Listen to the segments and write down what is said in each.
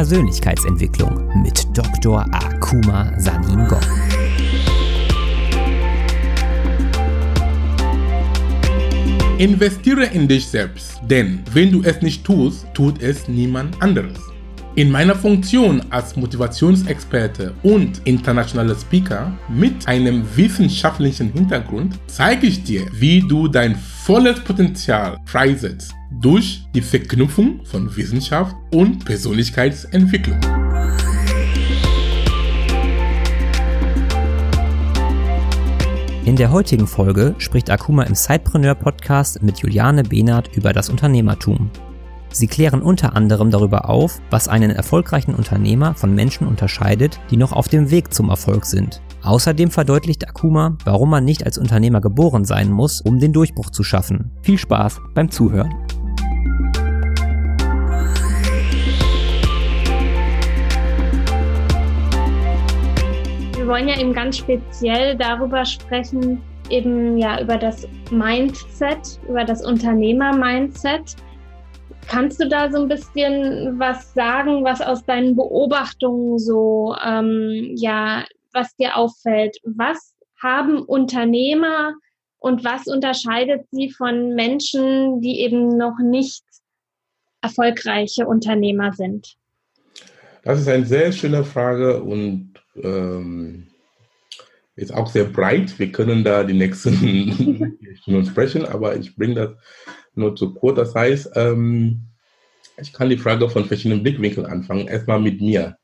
Persönlichkeitsentwicklung mit Dr. Akuma Sanin Gong. Investiere in dich selbst, denn wenn du es nicht tust, tut es niemand anderes. In meiner Funktion als Motivationsexperte und internationaler Speaker mit einem wissenschaftlichen Hintergrund zeige ich dir, wie du dein volles Potenzial freisetzt durch die Verknüpfung von Wissenschaft und Persönlichkeitsentwicklung. In der heutigen Folge spricht Akuma im Sidepreneur Podcast mit Juliane Behnert über das Unternehmertum. Sie klären unter anderem darüber auf, was einen erfolgreichen Unternehmer von Menschen unterscheidet, die noch auf dem Weg zum Erfolg sind. Außerdem verdeutlicht Akuma, warum man nicht als Unternehmer geboren sein muss, um den Durchbruch zu schaffen. Viel Spaß beim Zuhören. Wollen ja eben ganz speziell darüber sprechen, eben ja über das Mindset, über das Unternehmer-Mindset. Kannst du da so ein bisschen was sagen, was aus deinen Beobachtungen so, ähm, ja, was dir auffällt? Was haben Unternehmer und was unterscheidet sie von Menschen, die eben noch nicht erfolgreiche Unternehmer sind? Das ist eine sehr schöne Frage und ähm, ist auch sehr breit. Wir können da die nächsten Stunden sprechen, aber ich bringe das nur zu kurz. Das heißt, ähm, ich kann die Frage von verschiedenen Blickwinkeln anfangen. Erstmal mit mir.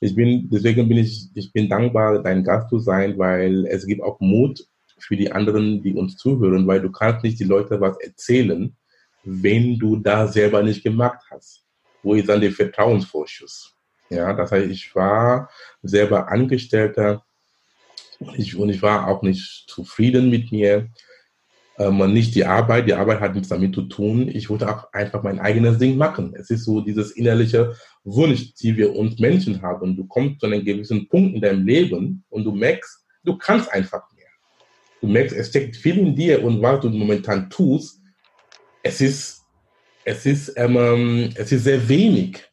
Ich bin, deswegen bin ich, ich bin dankbar, dein Gast zu sein, weil es gibt auch Mut für die anderen, die uns zuhören, weil du kannst nicht die Leute was erzählen, wenn du da selber nicht gemacht hast. Wo ist dann der Vertrauensvorschuss? Ja, das heißt, ich war selber Angestellter ich, und ich war auch nicht zufrieden mit mir. Ähm, nicht die Arbeit, die Arbeit hat nichts damit zu tun. Ich wollte auch einfach mein eigenes Ding machen. Es ist so dieses innerliche Wunsch, die wir uns Menschen haben. Du kommst zu einem gewissen Punkt in deinem Leben und du merkst, du kannst einfach mehr. Du merkst, es steckt viel in dir und was du momentan tust, es ist, es ist, ähm, es ist sehr wenig.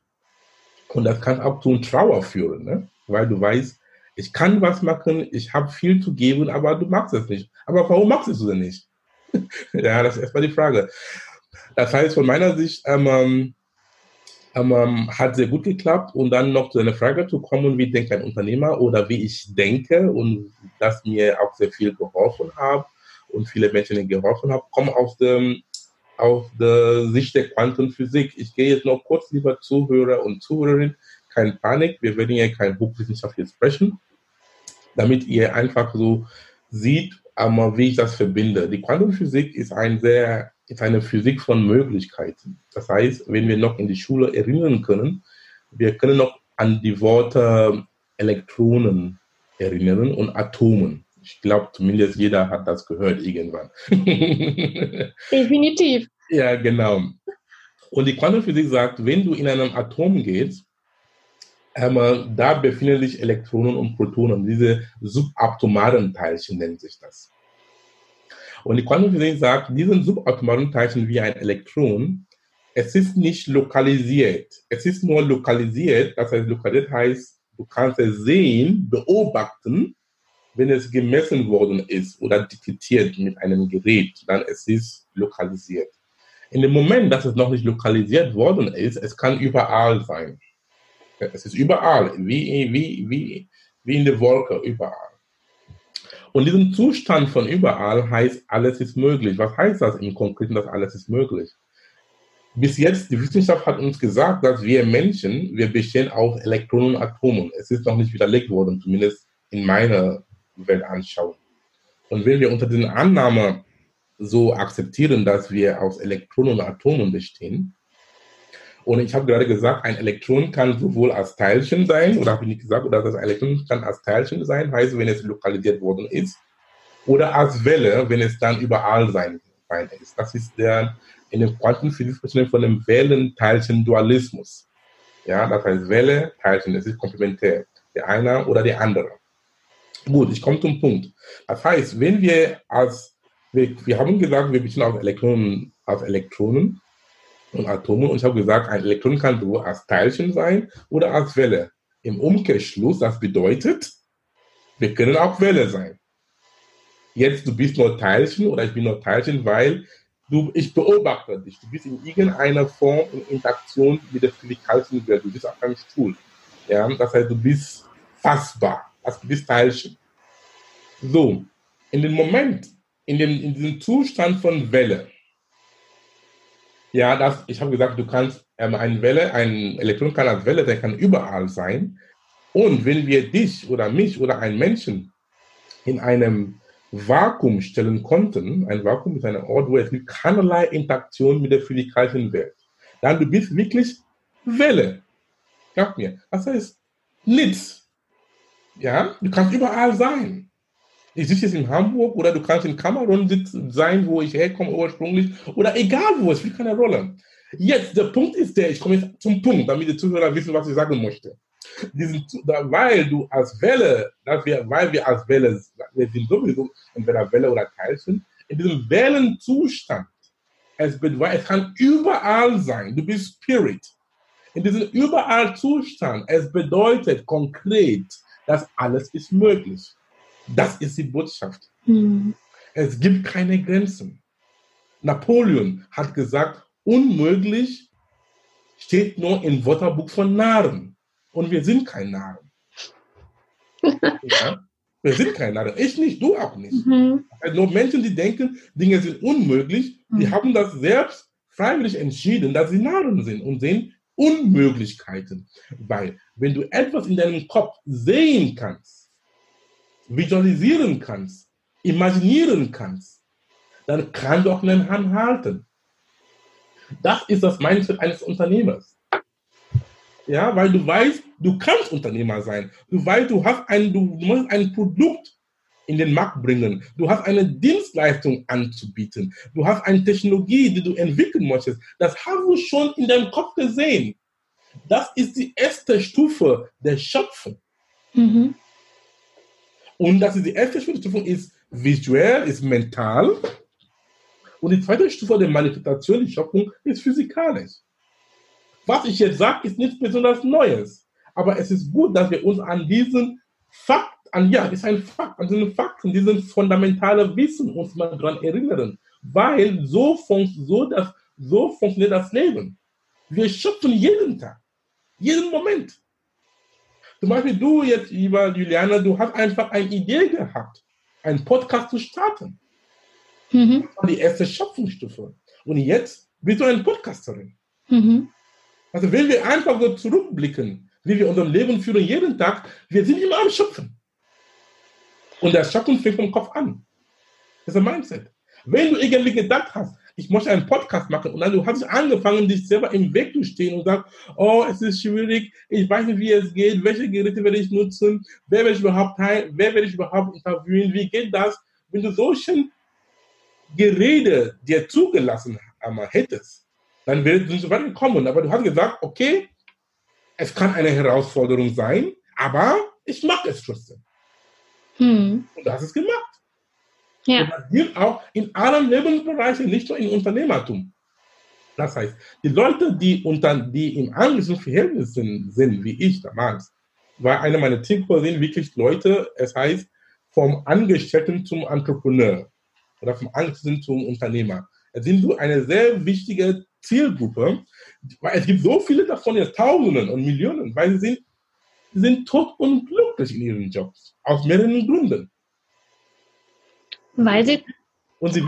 Und das kann auch zu Trauer führen, ne? weil du weißt, ich kann was machen, ich habe viel zu geben, aber du machst es nicht. Aber warum machst du es denn nicht? ja, das ist erstmal die Frage. Das heißt, von meiner Sicht ähm, ähm, ähm, hat sehr gut geklappt und dann noch zu einer Frage zu kommen, wie denkt ein Unternehmer oder wie ich denke und das mir auch sehr viel geholfen hat und viele Menschen geholfen hat, kommen aus dem aus der Sicht der Quantenphysik. Ich gehe jetzt noch kurz, lieber Zuhörer und Zuhörerinnen, keine Panik, wir werden hier kein Buchwissenschaft jetzt sprechen, damit ihr einfach so sieht, wie ich das verbinde. Die Quantenphysik ist, ein sehr, ist eine Physik von Möglichkeiten. Das heißt, wenn wir noch in die Schule erinnern können, wir können noch an die Worte Elektronen erinnern und Atomen. Ich glaube, zumindest jeder hat das gehört irgendwann. Definitiv. Ja, genau. Und die Quantenphysik sagt, wenn du in einem Atom gehst, ähm, da befinden sich Elektronen und Protonen, diese subatomaren Teilchen nennt sich das. Und die Quantenphysik sagt, diese subatomaren Teilchen wie ein Elektron, es ist nicht lokalisiert. Es ist nur lokalisiert, das heißt, lokalisiert heißt, du kannst es sehen, beobachten, wenn es gemessen worden ist oder detektiert mit einem Gerät, dann es ist lokalisiert. In dem Moment, dass es noch nicht lokalisiert worden ist, es kann überall sein. Es ist überall, wie, wie, wie, wie in der Wolke, überall. Und diesen Zustand von überall heißt, alles ist möglich. Was heißt das im Konkreten, dass alles ist möglich? Bis jetzt, die Wissenschaft hat uns gesagt, dass wir Menschen, wir bestehen aus Elektronen und Atomen. Es ist noch nicht widerlegt worden, zumindest in meiner Welt anschauen. Und wenn wir unter dieser Annahme so akzeptieren, dass wir aus Elektronen und Atomen bestehen, und ich habe gerade gesagt, ein Elektron kann sowohl als Teilchen sein, oder habe ich nicht gesagt, oder das Elektron kann als Teilchen sein, heißt, wenn es lokalisiert worden ist, oder als Welle, wenn es dann überall sein, ist. Das ist der in der Quantenphysik von dem Wellen-Teilchen-Dualismus. Ja, das heißt Welle, Teilchen, das ist komplementär. Der eine oder der andere. Gut, ich komme zum Punkt. Das heißt, wenn wir als, wir, wir haben gesagt, wir bestehen aus Elektronen, aus Elektronen und Atome. Und ich habe gesagt, ein Elektron kann sowohl als Teilchen sein oder als Welle. Im Umkehrschluss, das bedeutet, wir können auch Welle sein. Jetzt, du bist nur Teilchen oder ich bin nur Teilchen, weil du, ich beobachte dich. Du bist in irgendeiner Form in Interaktion mit der physikalischen Welt. Du bist auf einem Stuhl. Ja? Das heißt, du bist fassbar. Du bist Teilchen. So, in dem Moment, in, dem, in diesem Zustand von Welle, ja, das, ich habe gesagt, du kannst ähm, eine Welle, ein Elektron kann als Welle, der kann überall sein. Und wenn wir dich oder mich oder einen Menschen in einem Vakuum stellen konnten, ein Vakuum ist ein Ort, wo es gibt keinerlei Interaktion mit der physikalischen Welt, dann du bist wirklich Welle. Glaub mir. Das heißt nichts. Ja, du kannst überall sein ich sitze jetzt in Hamburg oder du kannst in Kamerun sein, wo ich herkomme ursprünglich oder egal wo, es spielt keine Rolle. Jetzt, der Punkt ist der, ich komme jetzt zum Punkt, damit die Zuhörer wissen, was ich sagen möchte. Diesen, weil du als Welle, dass wir, weil wir als Welle, wir sind sowieso entweder Welle oder Teilchen, in diesem Wellenzustand, es, es kann überall sein, du bist Spirit. In diesem überall Zustand, es bedeutet konkret, dass alles ist möglich. Das ist die Botschaft. Mhm. Es gibt keine Grenzen. Napoleon hat gesagt, unmöglich steht nur im Wörterbuch von Narren. Und wir sind kein Narren. ja? Wir sind kein Narren. Ich nicht, du auch nicht. Mhm. Also nur Menschen, die denken, Dinge sind unmöglich, mhm. die haben das selbst freiwillig entschieden, dass sie Narren sind und sehen Unmöglichkeiten. Weil, wenn du etwas in deinem Kopf sehen kannst, visualisieren kannst, imaginieren kannst, dann kann du auch einen Hand halten. Das ist das Mindset eines Unternehmers. Ja, weil du weißt, du kannst Unternehmer sein. Du weißt, du hast ein, du musst ein Produkt in den Markt bringen. Du hast eine Dienstleistung anzubieten. Du hast eine Technologie, die du entwickeln möchtest. Das hast du schon in deinem Kopf gesehen. Das ist die erste Stufe der Schöpfung. Mhm. Und das ist die erste Stufe ist visuell, ist mental. Und die zweite Stufe der Manifestation, die Schöpfung, ist physikalisch. Was ich jetzt sage, ist nichts besonders Neues. Aber es ist gut, dass wir uns an diesen Fakt, an ja, ist ein Fakt, an diesen Fakten, diesen fundamentalen Wissen uns mal daran erinnern. Weil so, fun so, das, so funktioniert das Leben. Wir schöpfen jeden Tag, jeden Moment. Zum Beispiel du jetzt, lieber Juliana, du hast einfach eine Idee gehabt, einen Podcast zu starten. Mhm. Die erste Schöpfungsstufe. Und jetzt bist du eine Podcasterin. Mhm. Also wenn wir einfach so zurückblicken, wie wir unser Leben führen jeden Tag, wir sind immer am Schöpfen. Und das Schöpfen fängt vom Kopf an. Das ist ein Mindset. Wenn du irgendwie gedacht hast, ich möchte einen Podcast machen. Und dann du hast angefangen, dich selber im Weg zu stehen und sagst, oh, es ist schwierig, ich weiß nicht, wie es geht, welche Geräte werde ich nutzen, wer werde ich überhaupt teil, wer werde ich überhaupt interviewen, wie geht das? Wenn du solchen Gerede dir zugelassen hättest, dann würdest du nicht so weit kommen. Aber du hast gesagt, okay, es kann eine Herausforderung sein, aber ich mache es trotzdem. Hm. Und hast es gemacht. Ja. Und das gilt auch in allen Lebensbereichen, nicht nur im Unternehmertum. Das heißt, die Leute, die, unter, die im anglischen Verhältnis sind, sind, wie ich damals, war einer meiner Teamkollegen wirklich Leute, es heißt, vom Angestellten zum Entrepreneur oder vom Angestellten zum Unternehmer. Es sind so eine sehr wichtige Zielgruppe, weil es gibt so viele davon, jetzt Tausenden und Millionen, weil sie sind, sind tot und glücklich in ihren Jobs, aus mehreren Gründen. Weil sie. Und sie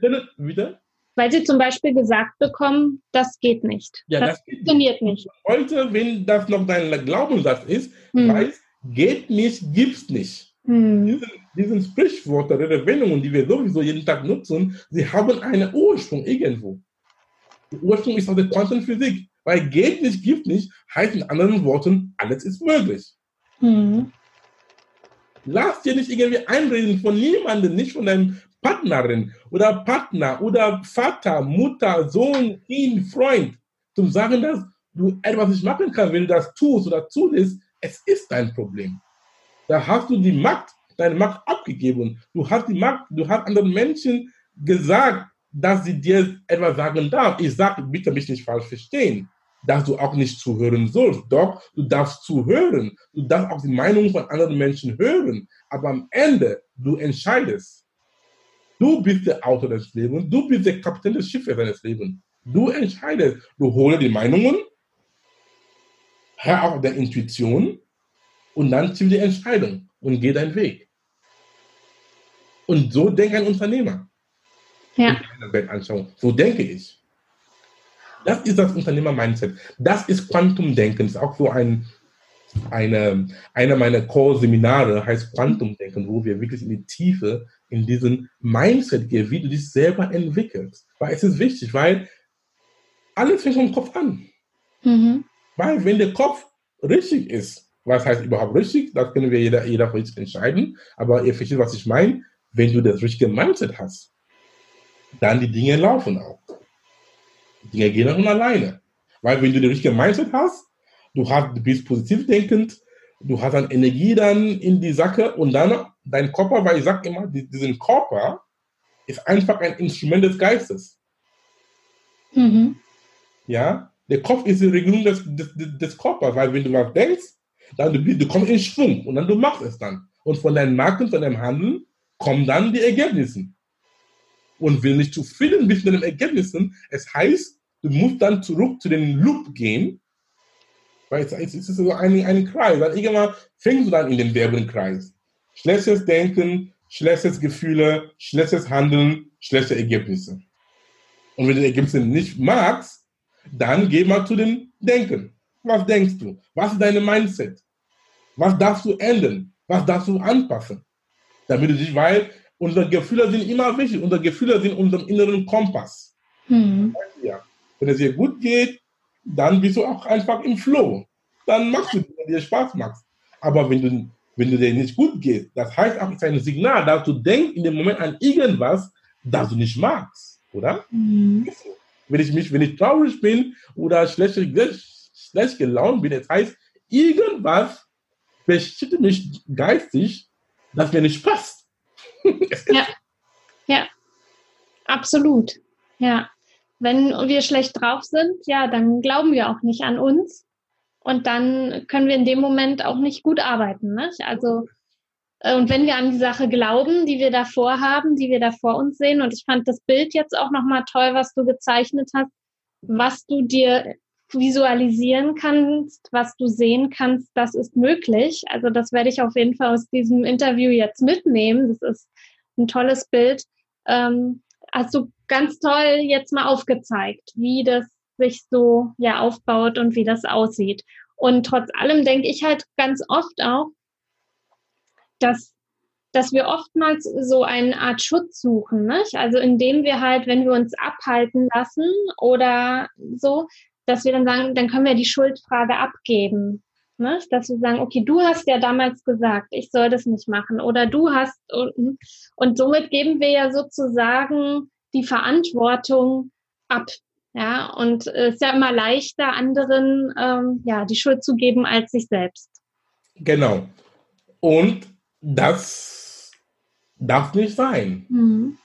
können wieder? Weil sie zum Beispiel gesagt bekommen, das geht nicht. Ja, das, das funktioniert nicht. nicht. Heute, wenn das noch dein Glaubenssatz ist, hm. weiß, geht nicht, gibt's nicht. Hm. Diesen, diesen Sprichwörter, Redewendungen, die wir sowieso jeden Tag nutzen, sie haben einen Ursprung irgendwo. Der Ursprung ist aus der Quantenphysik. Weil geht nicht, gibt nicht, heißt in anderen Worten, alles ist möglich. Hm. Lass dir nicht irgendwie einreden von niemandem, nicht von deinem Partnerin oder Partner oder Vater, Mutter, Sohn, Kind, Freund, zum sagen, dass du etwas nicht machen kannst, wenn du das tust oder tust, es ist dein Problem. Da hast du die Macht, deine Macht abgegeben. Du hast die Macht, du hast anderen Menschen gesagt, dass sie dir etwas sagen darf. Ich sage, bitte mich nicht falsch verstehen, dass du auch nicht zuhören sollst. Doch, du darfst zuhören. Du darfst auch die Meinung von anderen Menschen hören. Aber am Ende, du entscheidest. Du bist der Autor des Lebens. Du bist der Kapitän des Schiffes deines Lebens. Du entscheidest. Du holst die Meinungen, hör auf der Intuition und dann zieh die Entscheidung und geh deinen Weg. Und so denkt ein Unternehmer. Ja. Weltanschauung. So denke ich. Das ist das Unternehmer-Mindset. Das ist Quantumdenken. Das ist auch so ein, eine, einer meiner Core-Seminare heißt Quantumdenken, wo wir wirklich in die Tiefe, in diesen Mindset gehen, wie du dich selber entwickelst. Weil es ist wichtig, weil alles fängt vom Kopf an. Mhm. Weil wenn der Kopf richtig ist, was heißt überhaupt richtig, das können wir jeder, jeder für sich entscheiden, aber ihr versteht, was ich meine, wenn du das richtige Mindset hast, dann die Dinge laufen auch. Die Dinge gehen auch von alleine. Weil wenn du die richtige Mindset hast, du, hast, du bist positiv denkend, du hast dann Energie dann in die Sache und dann dein Körper, weil ich sage immer, diesen Körper ist einfach ein Instrument des Geistes. Mhm. Ja, der Kopf ist die Regelung des, des, des Körpers, weil wenn du was denkst, dann du, du kommst in Schwung und dann du machst es dann. Und von deinem Marken, von deinem Handeln kommen dann die Ergebnisse und will nicht zufrieden mit den Ergebnissen. Es heißt, du musst dann zurück zu den Loop gehen, weil es, ist so ein, ein Kreis. Dann irgendwann fängst du dann in den Werbenkreis. Schlechtes Denken, schlechtes Gefühle, schlechtes Handeln, schlechte Ergebnisse. Und wenn du die Ergebnisse nicht magst, dann geh mal zu den Denken. Was denkst du? Was ist deine Mindset? Was darfst du ändern? Was darfst du anpassen? Damit du dich, weil Unsere Gefühle sind immer wichtig. Unsere Gefühle sind unserem inneren Kompass. Mhm. Ja. Wenn es dir gut geht, dann bist du auch einfach im Flow. Dann machst du, wenn dir Spaß macht. Aber wenn du, wenn du dir nicht gut geht, das heißt auch, es ist ein Signal, dass du denkst in dem Moment an irgendwas, das du nicht magst, oder? Mhm. Wenn ich mich, wenn ich traurig bin oder schlecht, schlecht gelaunt bin, das heißt, irgendwas beschäftigt mich geistig, das mir nicht passt ja, ja, absolut. Ja, wenn wir schlecht drauf sind, ja, dann glauben wir auch nicht an uns und dann können wir in dem Moment auch nicht gut arbeiten. Nicht? Also äh, und wenn wir an die Sache glauben, die wir davor haben, die wir da vor uns sehen, und ich fand das Bild jetzt auch nochmal toll, was du gezeichnet hast, was du dir visualisieren kannst, was du sehen kannst, das ist möglich. Also das werde ich auf jeden Fall aus diesem Interview jetzt mitnehmen. Das ist ein tolles Bild. Ähm, hast du ganz toll jetzt mal aufgezeigt, wie das sich so ja aufbaut und wie das aussieht. Und trotz allem denke ich halt ganz oft auch, dass dass wir oftmals so eine Art Schutz suchen, nicht? also indem wir halt, wenn wir uns abhalten lassen oder so, dass wir dann sagen, dann können wir die Schuldfrage abgeben. Ne? Dass wir sagen, okay, du hast ja damals gesagt, ich soll das nicht machen oder du hast und, und somit geben wir ja sozusagen die Verantwortung ab. Ja, und es ist ja immer leichter, anderen ähm, ja, die Schuld zu geben als sich selbst. Genau. Und das darf nicht sein. Mhm.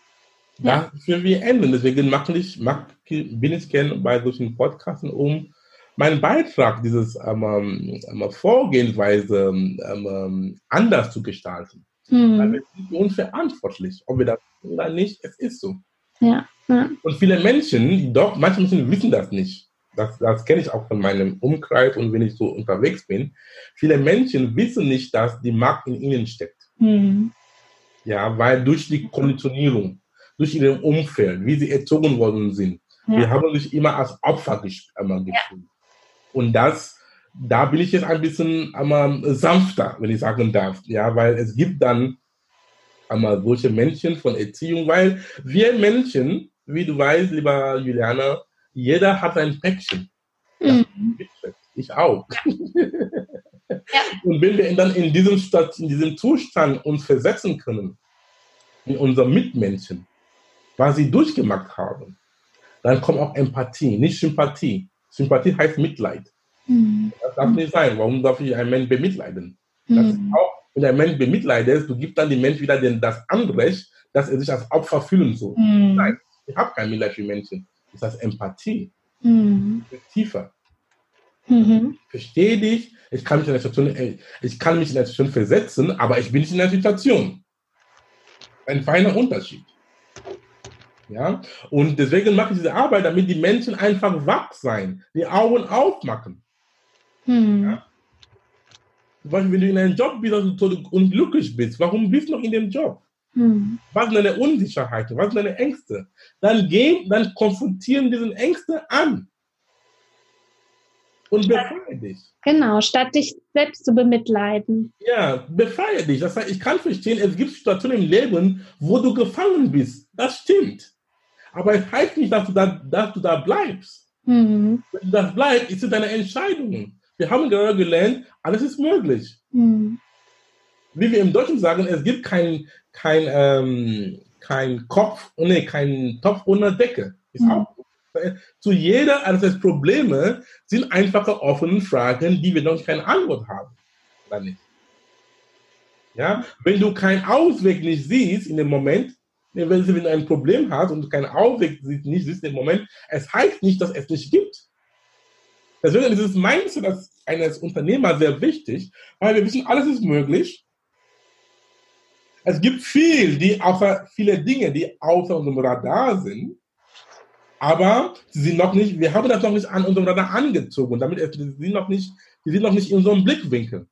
Das ja. wir ändern. Deswegen mache ich, mach, bin ich gerne bei solchen Podcasts, um meinen Beitrag, dieses ähm, ähm, Vorgehensweise ähm, ähm, anders zu gestalten. Mhm. Weil wir sind unverantwortlich, ob wir das oder nicht, es ist so. Ja. ja. Und viele Menschen, doch, manche Menschen wissen das nicht. Das, das kenne ich auch von meinem Umkreis und wenn ich so unterwegs bin. Viele Menschen wissen nicht, dass die Macht in ihnen steckt. Mhm. Ja, weil durch die Konditionierung durch ihr Umfeld, wie sie erzogen worden sind. Ja. Wir haben sich immer als Opfer gefühlt. Ja. Und das, da bin ich jetzt ein bisschen einmal sanfter, wenn ich sagen darf. Ja, weil es gibt dann einmal solche Menschen von Erziehung, weil wir Menschen, wie du weißt, lieber Juliana, jeder hat ein Päckchen. Mhm. Ich auch. Ja. Und wenn wir dann in diesem, in diesem Zustand uns versetzen können, in unserem Mitmenschen, was sie durchgemacht haben, dann kommt auch Empathie, nicht Sympathie. Sympathie heißt Mitleid. Mhm. Das darf nicht sein. Warum darf ich einen Menschen bemitleiden? Mhm. Das ist auch, wenn ein Mensch bemitleidet, du gibst dann dem Menschen wieder den, das Anrecht, dass er sich als Opfer fühlen soll. Mhm. Nein, Ich habe kein Mitleid für Menschen. Das heißt Empathie. Mhm. Tiefer. Mhm. Ich verstehe dich, ich kann, mich in eine Situation, äh, ich kann mich in eine Situation versetzen, aber ich bin nicht in einer Situation. Ein feiner Unterschied. Ja? Und deswegen mache ich diese Arbeit, damit die Menschen einfach wach sein, die Augen aufmachen. Mhm. Ja? Zum Beispiel, wenn du in einem Job bist und du unglücklich bist, warum bist du noch in dem Job? Hm. Was sind deine Unsicherheiten? Was sind deine Ängste? Dann gehen, dann konfrontieren diese Ängste an. Und befreie dich. Genau, statt dich selbst zu bemitleiden. Ja, befreie dich. Das heißt, ich kann verstehen, es gibt Situationen im Leben, wo du gefangen bist. Das stimmt. Aber es heißt nicht, dass du da, dass du da bleibst. Mhm. Wenn du das bleibst, ist es deine Entscheidung. Wir haben gerade gelernt, alles ist möglich. Mhm. Wie wir im Deutschen sagen, es gibt keinen kein, ähm, kein Kopf, nee, kein Topf ohne Decke. Ist mhm. auch zu jeder alles Probleme sind einfache offene Fragen, die wir noch keine Antwort haben. Oder nicht? Ja, wenn du keinen Ausweg nicht siehst in dem Moment, wenn du ein Problem hast und keinen Ausweg nicht siehst in dem Moment, es heißt nicht, dass es nicht gibt. Deswegen ist das Mindset eines Unternehmers sehr wichtig, weil wir wissen, alles ist möglich. Es gibt viel, die außer, viele Dinge, die außer unserem Radar sind, aber sie sind noch nicht, wir haben das noch nicht an unserem Radar angezogen. Damit sie sind noch nicht, sie sind noch nicht in unserem Blickwinkel.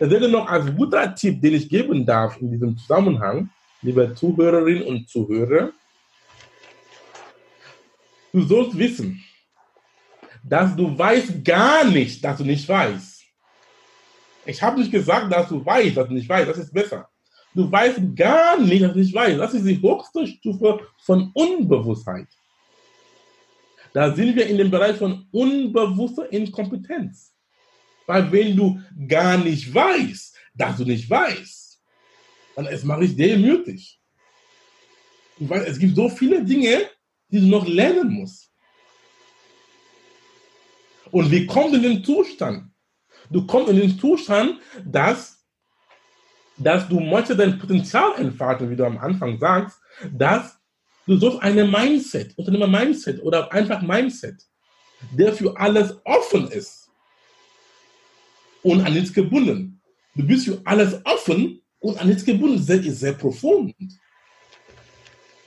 Deswegen noch als guter Tipp, den ich geben darf in diesem Zusammenhang, liebe Zuhörerinnen und Zuhörer, du sollst wissen, dass du weißt gar nicht, dass du nicht weißt. Ich habe nicht gesagt, dass du weißt, dass du nicht weißt. Das ist besser. Du weißt gar nicht, dass du nicht weißt. Das ist die höchste Stufe von Unbewusstheit. Da sind wir in dem Bereich von unbewusster Inkompetenz. Weil wenn du gar nicht weißt, dass du nicht weißt, dann es mache ich demütig. Weil es gibt so viele Dinge, die du noch lernen musst. Und wie kommst du in den Zustand? Du kommst in den Zustand, dass, dass du möchtest dein Potenzial entfalten, wie du am Anfang sagst, dass Du sollst eine Mindset, Unternehmer-Mindset oder einfach Mindset, der für alles offen ist und an nichts gebunden. Du bist für alles offen und an nichts gebunden. Das ist sehr profund.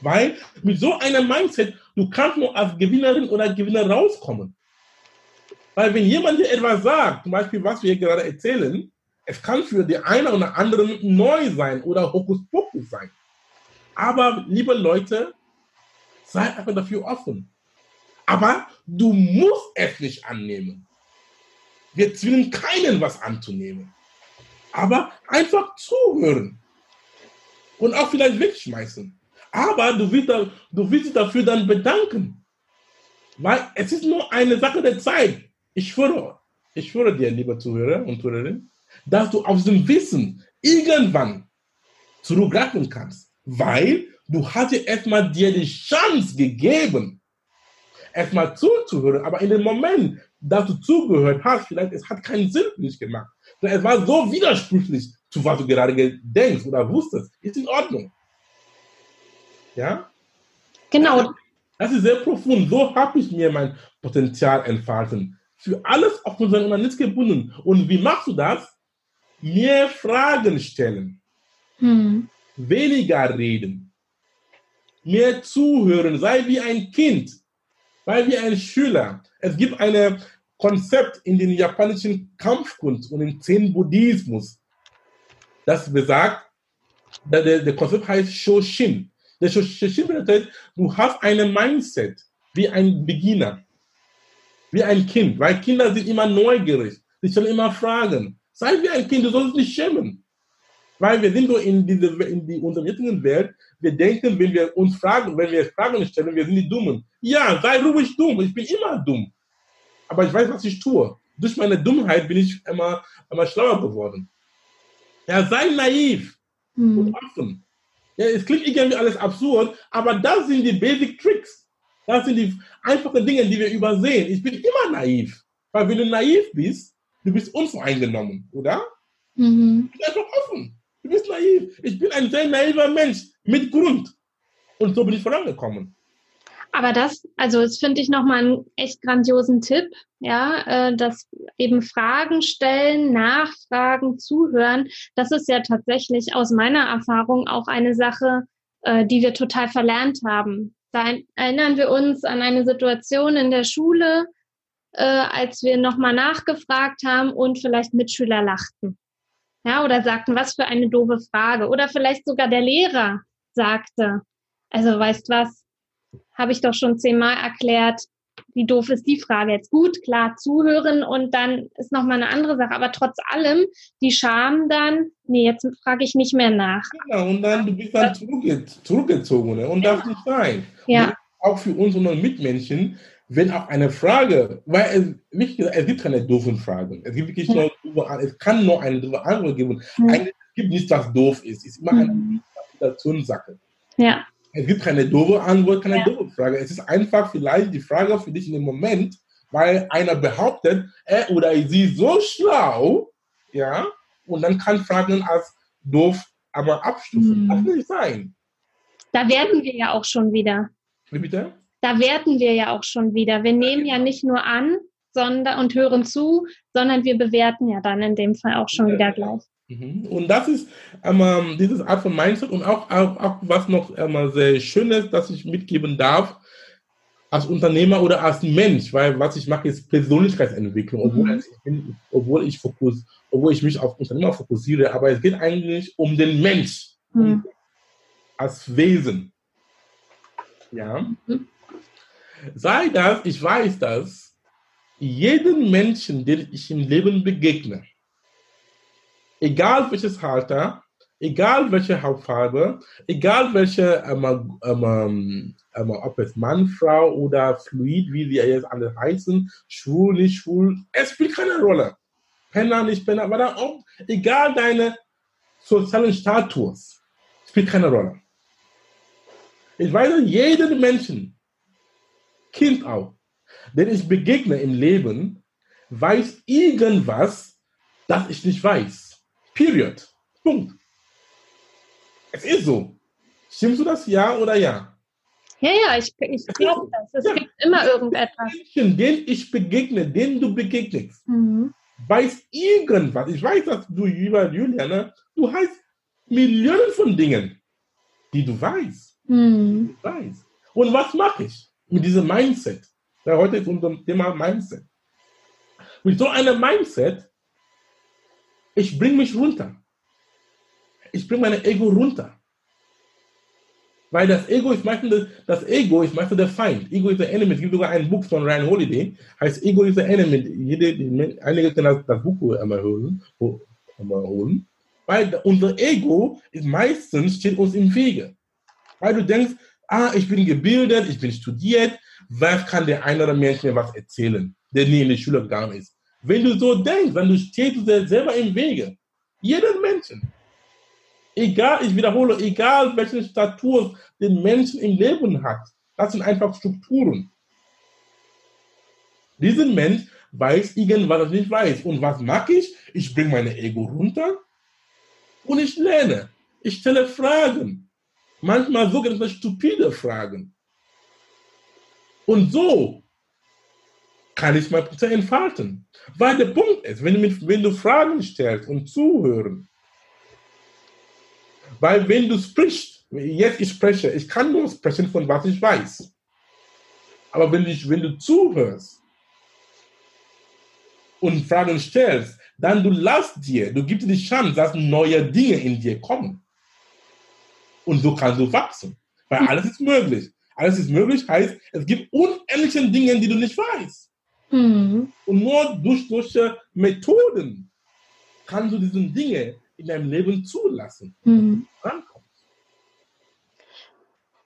Weil mit so einem Mindset, du kannst nur als Gewinnerin oder Gewinner rauskommen. Weil wenn jemand dir etwas sagt, zum Beispiel, was wir gerade erzählen, es kann für die eine oder andere neu sein oder Hokuspokus sein. Aber, liebe Leute, Sei einfach dafür offen. Aber du musst es nicht annehmen. Wir zwingen keinen, was anzunehmen. Aber einfach zuhören. Und auch vielleicht wegschmeißen. Aber du willst, du willst dich dafür dann bedanken. Weil es ist nur eine Sache der Zeit. Ich schwöre, ich schwöre dir, lieber Zuhörer und Zuhörerin, dass du aus dem Wissen irgendwann zurückgreifen kannst. Weil Du hast dir erstmal dir die Chance gegeben, erstmal zuzuhören, aber in dem Moment, dass du zugehört hast, vielleicht es hat keinen Sinn für dich gemacht. Es war so widersprüchlich zu was du gerade denkst oder wusstest. Ist in Ordnung. Ja? Genau. Das ist sehr profund. So habe ich mir mein Potenzial entfalten. Für alles auf unseren Unternehmen gebunden. Und wie machst du das? Mehr Fragen stellen. Hm. Weniger reden mehr zuhören, sei wie ein Kind, sei wie ein Schüler. Es gibt ein Konzept in den japanischen Kampfkunst und im Zen-Buddhismus, das besagt, der, der, der Konzept heißt Shoshin. Der Shoshin bedeutet, du hast ein Mindset wie ein Beginner, wie ein Kind, weil Kinder sind immer neugierig, sie stellen immer Fragen. Sei wie ein Kind, du sollst nicht schämen. Weil wir sind so in, diese, in die, unserer jetzigen Welt, wir denken, wenn wir uns fragen, wenn wir Fragen stellen, wir sind die Dummen. Ja, sei ruhig dumm, ich bin immer dumm. Aber ich weiß, was ich tue. Durch meine Dummheit bin ich immer, immer schlauer geworden. Ja, sei naiv hm. und offen. Ja, es klingt irgendwie alles absurd, aber das sind die Basic Tricks. Das sind die einfachen Dinge, die wir übersehen. Ich bin immer naiv. Weil wenn du naiv bist, du bist unvoreingenommen, oder? Mhm. Du bist einfach offen. Naiv. Ich bin ein sehr naiver Mensch mit Grund. Und so bin ich vorangekommen. Aber das, also das finde ich nochmal einen echt grandiosen Tipp, ja, äh, dass eben Fragen stellen, nachfragen, zuhören, das ist ja tatsächlich aus meiner Erfahrung auch eine Sache, äh, die wir total verlernt haben. Da erinnern wir uns an eine Situation in der Schule, äh, als wir nochmal nachgefragt haben und vielleicht Mitschüler lachten. Ja, oder sagten, was für eine doofe Frage. Oder vielleicht sogar der Lehrer sagte, also weißt was, habe ich doch schon zehnmal erklärt, wie doof ist die Frage jetzt? Gut, klar, zuhören und dann ist nochmal eine andere Sache. Aber trotz allem, die Scham dann, nee, jetzt frage ich nicht mehr nach. Genau, und dann du bist dann zurückge zurückgezogen ne? und ja. darf nicht sein. Ja. auch für unsere Mitmenschen, wenn auch eine Frage, weil es, nicht, es gibt keine doofen Fragen. Es gibt wirklich nur, es kann nur eine doofe Antwort geben. Ja. Eigentlich gibt nichts, was doof ist. Es ist immer eine mhm. Interpretationssache. Ja. Es gibt keine doofe Antwort, keine ja. doofe Frage. Es ist einfach vielleicht die Frage für dich in dem Moment, weil einer behauptet, er oder sie ist so schlau, ja, und dann kann Fragen als doof aber abstufen. Mhm. Das will nicht sein. Da werden wir ja auch schon wieder. Wie bitte? Da werten wir ja auch schon wieder. Wir nehmen ja nicht nur an sondern, und hören zu, sondern wir bewerten ja dann in dem Fall auch schon ja. wieder gleich. Mhm. Und das ist ähm, dieses Art von Mindset und auch, auch, auch was noch ähm, sehr schön ist, dass ich mitgeben darf, als Unternehmer oder als Mensch, weil was ich mache, ist Persönlichkeitsentwicklung, obwohl, mhm. ich, bin, obwohl, ich, fokus, obwohl ich mich auf Unternehmer fokussiere, aber es geht eigentlich um den Mensch mhm. als Wesen. Ja. Mhm. Sei das, ich weiß das, jeden Menschen, den ich im Leben begegne, egal welches Alter, egal welche Hautfarbe, egal welche, ähm, ähm, ähm, ob es Mann, Frau oder Fluid, wie sie jetzt alle heißen, schwul, nicht schwul, es spielt keine Rolle. Penner, nicht Penner, aber auch, egal deine sozialen Status, spielt keine Rolle. Ich weiß, jeden Menschen, Kind auch, den ich begegne im Leben, weiß irgendwas, das ich nicht weiß. Period. Punkt. Es ist so. Stimmst du das ja oder ja? Ja, ja, ich, ich glaube das. Es ja. gibt immer irgendetwas. Menschen, denen ich begegne, denen du begegnest, mhm. weiß irgendwas. Ich weiß, dass du, lieber Juliane, du hast Millionen von Dingen, die du weißt. Mhm. Die du weißt. Und was mache ich mit diesem Mindset? Weil heute ist unser Thema Mindset. Mit so einem Mindset ich bringe mich runter. Ich bringe mein Ego runter. Weil das Ego ist meistens, das Ego ist meistens der Feind. Ego ist der Enemy. Es gibt sogar ein Buch von Ryan Holiday, heißt Ego ist der Enemy. Jede, einige können das, Buch einmal holen, einmal holen. Weil unser Ego ist meistens steht uns im Wege. Weil du denkst, ah, ich bin gebildet, ich bin studiert, was kann der andere Mensch mir was erzählen, der nie in die Schule gegangen ist? Wenn du so denkst, dann stehst du dir selber im Wege. Jeden Menschen. Egal, ich wiederhole, egal welche Statur den Menschen im Leben hat, das sind einfach Strukturen. Dieser Mensch weiß irgendwas, was ich nicht weiß. Und was mache ich? Ich bringe mein Ego runter und ich lerne. Ich stelle Fragen. Manchmal sogenannte stupide Fragen. Und so kann ich mein Potenzial entfalten. Weil der Punkt ist, wenn du, mit, wenn du Fragen stellst und zuhören, weil wenn du sprichst, jetzt ich spreche, ich kann nur sprechen von was ich weiß. Aber wenn, ich, wenn du zuhörst und Fragen stellst, dann du lass dir, du gibst dir die Chance, dass neue Dinge in dir kommen. Und so kannst du wachsen. Weil alles ist möglich. Alles ist möglich heißt, es gibt unendliche Dinge, die du nicht weißt. Mhm. Und nur durch solche Methoden kannst du diese Dinge in deinem Leben zulassen. Mhm.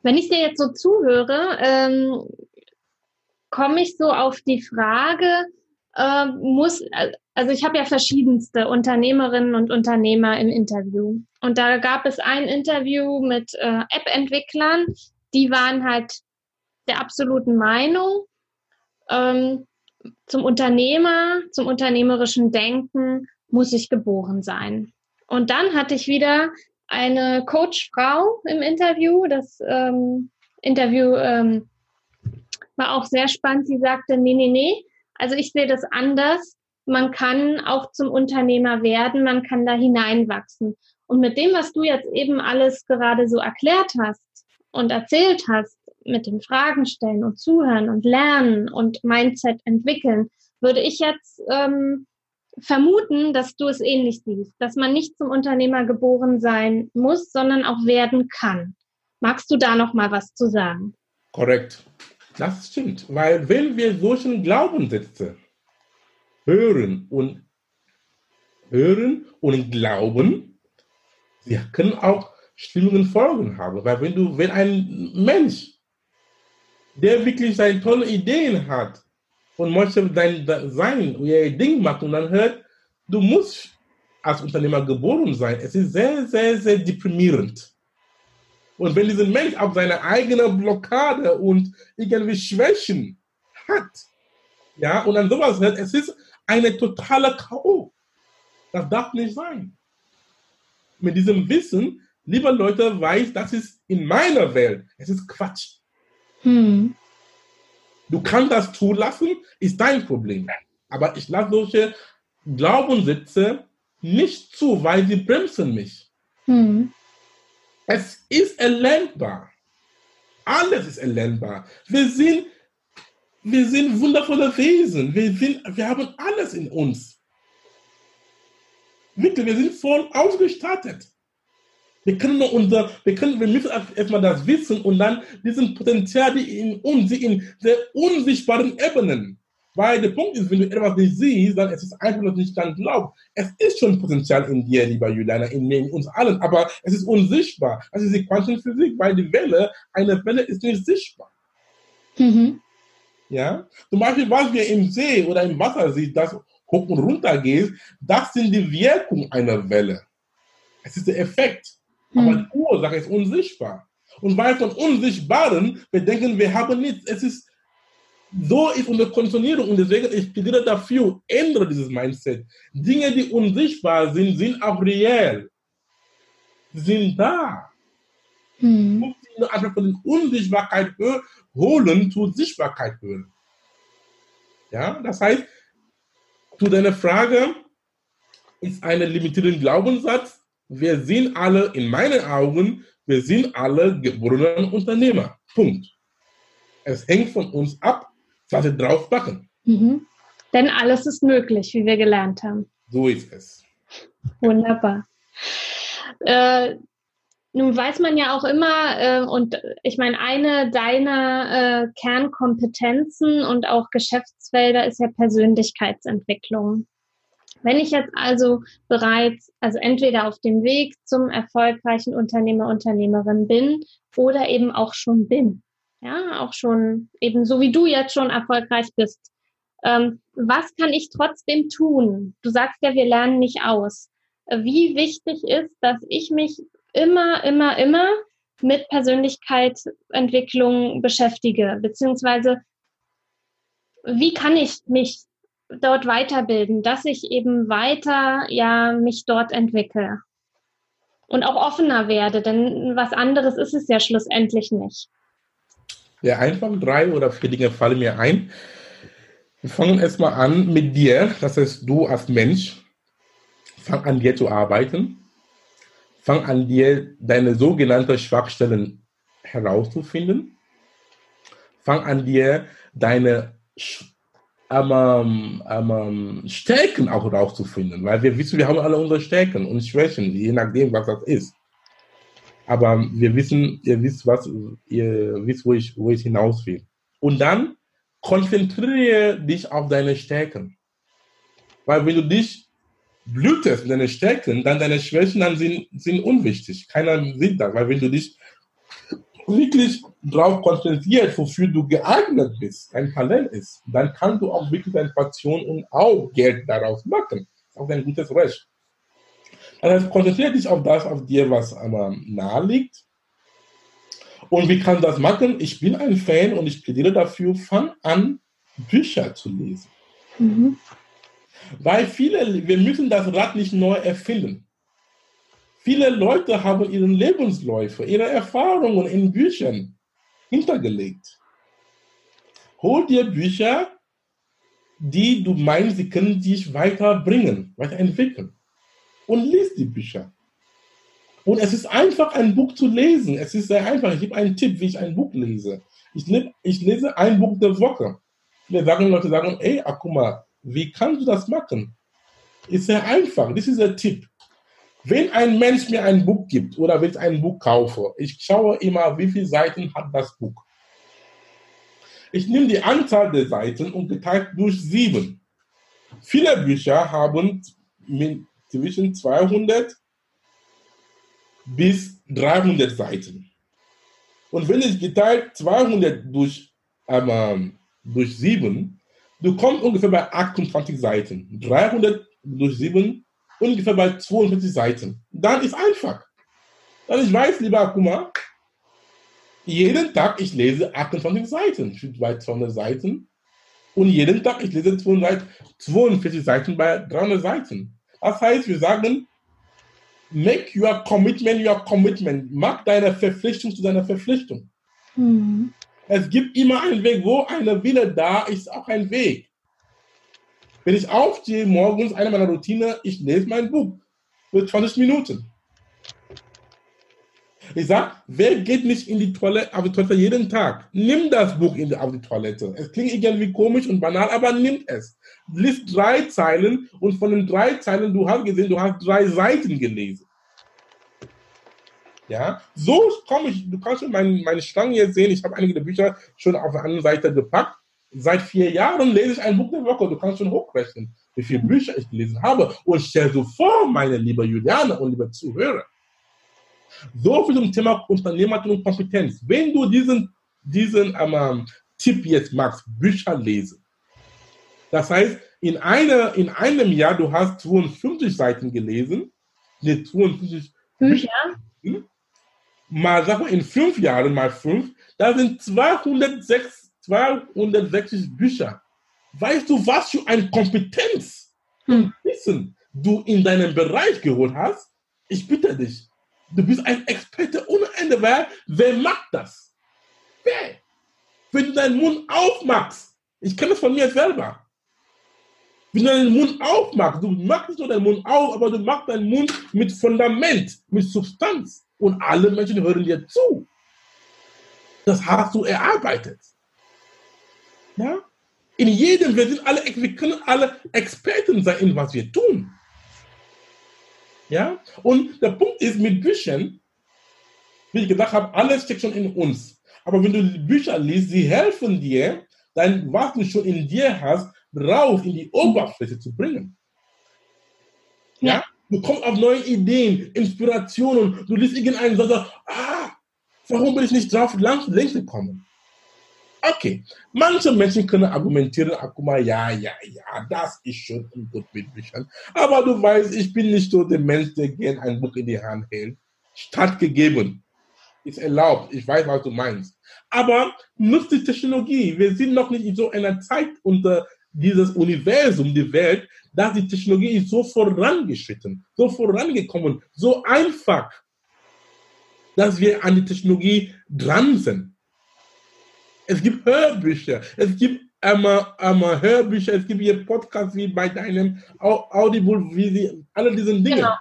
Wenn ich dir jetzt so zuhöre, ähm, komme ich so auf die Frage, äh, muss, also ich habe ja verschiedenste Unternehmerinnen und Unternehmer im Interview. Und da gab es ein Interview mit äh, App-Entwicklern, die waren halt der absoluten Meinung, ähm, zum Unternehmer, zum unternehmerischen Denken muss ich geboren sein. Und dann hatte ich wieder eine Coachfrau im Interview. Das ähm, Interview ähm, war auch sehr spannend. Sie sagte, nee, nee, nee, also ich sehe das anders. Man kann auch zum Unternehmer werden, man kann da hineinwachsen. Und mit dem, was du jetzt eben alles gerade so erklärt hast und erzählt hast, mit den Fragen stellen und zuhören und lernen und Mindset entwickeln, würde ich jetzt ähm, vermuten, dass du es ähnlich siehst, dass man nicht zum Unternehmer geboren sein muss, sondern auch werden kann. Magst du da noch mal was zu sagen? Korrekt. Das stimmt, weil wenn wir solchen Glaubenssätze hören und hören und glauben, sie können auch schlimmeren Folgen haben, weil wenn du, wenn ein Mensch, der wirklich seine tolle Ideen hat und möchte sein, sein ihr Ding machen und dann hört, du musst als Unternehmer geboren sein, es ist sehr, sehr, sehr deprimierend. Und wenn dieser Mensch auf seine eigene Blockade und irgendwie Schwächen hat, ja, und dann sowas hört, es ist eine totale K.O. Das darf nicht sein. Mit diesem Wissen, lieber Leute, weiß, das ist in meiner Welt, es ist Quatsch. Hm. Du kannst das zulassen, ist dein Problem. Aber ich lasse solche Glaubenssätze nicht zu, weil sie bremsen mich. Hm. Es ist erlernbar. Alles ist erlernbar. Wir sind, wir sind wundervolle Wesen. Wir, sind, wir haben alles in uns. Wirklich, wir sind voll ausgestattet. Wir können nur unser, wir können, wir müssen erstmal das wissen und dann diesen Potenzial, die in uns, die in sehr unsichtbaren Ebenen weil der Punkt ist, wenn du etwas nicht siehst, dann ist es einfach noch nicht ganz laut. Es ist schon Potenzial in dir, lieber Juliana, in mir, in uns allen, aber es ist unsichtbar. Das ist die Quantenphysik, weil die Welle, eine Welle ist nicht sichtbar. Mhm. Ja? Zum Beispiel, was wir im See oder im Wasser sehen, das hoch und runter geht, das sind die Wirkung einer Welle. Es ist der Effekt. Mhm. Aber die Ursache ist unsichtbar. Und weil von Unsichtbaren, wir denken, wir haben nichts. Es ist so ist unsere Konditionierung und deswegen ich plädiere dafür, ändere dieses Mindset. Dinge, die unsichtbar sind, sind auch reell. Sind da. Hm. Einfach von der Unsichtbarkeit holen zur Sichtbarkeit holen. Ja, das heißt, zu deiner Frage ist ein limitierender Glaubenssatz. Wir sind alle, in meinen Augen, wir sind alle geborene Unternehmer. Punkt. Es hängt von uns ab, was wir drauf machen. Mhm. Denn alles ist möglich, wie wir gelernt haben. So ist es. Wunderbar. Äh, nun weiß man ja auch immer, äh, und ich meine, eine deiner äh, Kernkompetenzen und auch Geschäftsfelder ist ja Persönlichkeitsentwicklung. Wenn ich jetzt also bereits, also entweder auf dem Weg zum erfolgreichen Unternehmer, Unternehmerin bin oder eben auch schon bin, ja, auch schon eben so wie du jetzt schon erfolgreich bist. Ähm, was kann ich trotzdem tun? Du sagst ja, wir lernen nicht aus. Wie wichtig ist, dass ich mich immer, immer, immer mit Persönlichkeitsentwicklung beschäftige, beziehungsweise wie kann ich mich dort weiterbilden, dass ich eben weiter ja mich dort entwickle und auch offener werde, denn was anderes ist es ja schlussendlich nicht. Ja, einfach drei oder vier Dinge fallen mir ein. Wir fangen erstmal an mit dir, das heißt, du als Mensch, fang an dir zu arbeiten. Fang an dir deine sogenannten Schwachstellen herauszufinden. Fang an dir deine ähm, ähm, Stärken auch herauszufinden, weil wir wissen, wir haben alle unsere Stärken und Schwächen, je nachdem, was das ist. Aber wir wissen, ihr wisst was, ihr wisst, wo ich, wo ich hinaus will. Und dann konzentriere dich auf deine Stärken. Weil wenn du dich blühtest in deine Stärken, dann deine Schwächen dann sind, sind unwichtig. Keiner sieht das. Weil wenn du dich wirklich darauf konzentrierst, wofür du geeignet bist, dein Talent ist, dann kannst du auch wirklich deine Passion und auch Geld daraus machen. Das ist auch ein gutes Recht. Also konzentriere dich auf das, auf dir, was aber nahe liegt. Und wie kann das machen? Ich bin ein Fan und ich plädiere dafür, fang an, Bücher zu lesen. Mhm. Weil viele, wir müssen das Rad nicht neu erfinden. Viele Leute haben ihre Lebensläufe, ihre Erfahrungen in Büchern hintergelegt. hol dir Bücher, die du meinst, sie können dich weiterbringen, weiterentwickeln. Und lies die Bücher. Und es ist einfach, ein Buch zu lesen. Es ist sehr einfach. Ich gebe einen Tipp, wie ich ein Buch lese. Ich, ich lese ein Buch der Woche. Viele sagen, Leute sagen, ey, Akuma, wie kannst du das machen? Ist sehr einfach. Das ist der Tipp. Wenn ein Mensch mir ein Buch gibt oder wenn ich ein Buch kaufe, ich schaue immer, wie viele Seiten hat das Buch. Ich nehme die Anzahl der Seiten und geteilt durch sieben. Viele Bücher haben zwischen 200 bis 300 Seiten. Und wenn ich geteilt 200 durch, ähm, durch 7, du kommst ungefähr bei 28 Seiten. 300 durch 7, ungefähr bei 42 Seiten. Dann ist einfach. Dann ich weiß, lieber Akuma, jeden Tag ich lese 28 Seiten bei 200 Seiten. Und jeden Tag ich lese 42 Seiten bei 300 Seiten. Das heißt, wir sagen, make your commitment your commitment. Mach deine Verpflichtung zu deiner Verpflichtung. Mhm. Es gibt immer einen Weg, wo eine Wille da ist, auch ein Weg. Wenn ich aufstehe morgens, eine meiner Routine, ich lese mein Buch für 20 Minuten. Ich sage, wer geht nicht in die Toilette, auf die Toilette jeden Tag? Nimm das Buch in die, auf die Toilette. Es klingt irgendwie komisch und banal, aber nimm es. Lies drei Zeilen und von den drei Zeilen, du hast gesehen, du hast drei Seiten gelesen. Ja, so komme ich, du kannst schon meine, meine Stange hier sehen, ich habe einige der Bücher schon auf der anderen Seite gepackt. Seit vier Jahren lese ich ein Buch der Woche, du kannst schon hochrechnen, wie viele Bücher ich gelesen habe. Und stell dir vor, meine liebe Juliane und liebe Zuhörer, so viel zum Thema Unternehmertum und Kompetenz. Wenn du diesen, diesen ähm, Tipp jetzt magst, Bücher lesen. Das heißt, in, eine, in einem Jahr, du hast 52 Seiten gelesen, ne, 52 Bücher. Bücher. Mal, sag mal, in fünf Jahren mal fünf, da sind 206, 260 Bücher. Weißt du, was für eine Kompetenz und hm. Wissen du in deinem Bereich geholt hast? Ich bitte dich, Du bist ein Experte ohne Ende. Wer, wer macht das? Wer? Wenn du deinen Mund aufmachst, ich kenne das von mir selber. Wenn du deinen Mund aufmachst, du machst nicht nur deinen Mund auf, aber du machst deinen Mund mit Fundament, mit Substanz. Und alle Menschen hören dir zu. Das hast du erarbeitet. Ja? In jedem, wir sind alle, wir können alle Experten sein in was wir tun. Ja? Und der Punkt ist mit Büchern, wie ich gesagt habe, alles steckt schon in uns. Aber wenn du Bücher liest, sie helfen dir, dein, was du schon in dir hast, raus in die Oberfläche zu bringen. Ja? Du kommst auf neue Ideen, Inspirationen. Du liest irgendeinen Satz, ah, warum bin ich nicht drauf längst gekommen? Okay, manche Menschen können argumentieren, ach guck mal, ja, ja, ja, das ist schon ein gut mit Büchern. Aber du weißt, ich bin nicht so der Mensch, der gern ein Buch in die Hand hält. Stattgegeben. Ist erlaubt. Ich weiß, was du meinst. Aber nutzt die Technologie. Wir sind noch nicht in so einer Zeit unter dieses Universum, die Welt, dass die Technologie ist so vorangeschritten, so vorangekommen, so einfach, dass wir an die Technologie dran sind. Es gibt Hörbücher, es gibt einmal, einmal Hörbücher, es gibt hier Podcasts wie bei deinem Audible, wie sie, alle diese Dinge. Genau.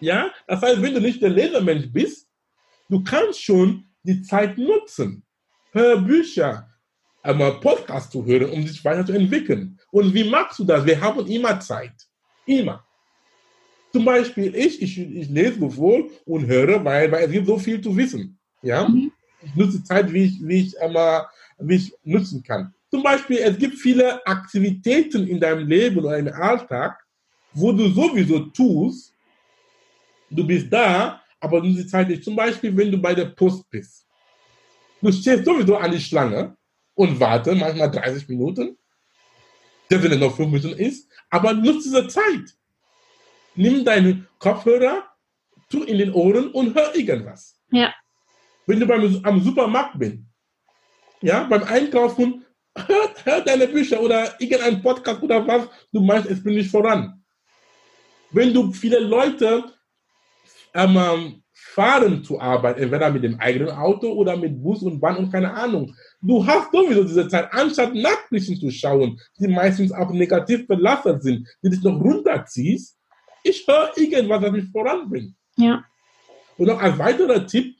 Ja, das heißt, wenn du nicht der Lesermensch bist, du kannst schon die Zeit nutzen, Hörbücher, einmal Podcasts zu hören, um sich weiterzuentwickeln. Und wie machst du das? Wir haben immer Zeit. Immer. Zum Beispiel ich, ich, ich lese wohl und höre, weil, weil es gibt so viel zu wissen. Ja? Mhm ich nutze Zeit, wie ich, wie ich immer, wie ich nutzen kann. Zum Beispiel, es gibt viele Aktivitäten in deinem Leben oder im Alltag, wo du sowieso tust, du bist da, aber du nutzt die Zeit nicht. Zum Beispiel, wenn du bei der Post bist. Du stehst sowieso an die Schlange und warte manchmal 30 Minuten, der wenn es noch 5 Minuten ist, aber nutze diese Zeit. Nimm deinen Kopfhörer, tu in den Ohren und hör irgendwas. Ja wenn du beim, am Supermarkt bist, ja, beim Einkaufen, hör, hör deine Bücher oder irgendein Podcast oder was, du meinst, es bin nicht voran. Wenn du viele Leute ähm, fahren zur Arbeit, entweder mit dem eigenen Auto oder mit Bus und Bahn und keine Ahnung. Du hast sowieso diese Zeit, anstatt Nachrichten zu schauen, die meistens auch negativ belastet sind, die dich noch runterziehst. Ich höre irgendwas, das mich voranbringt. Ja. Und noch als weiterer Tipp,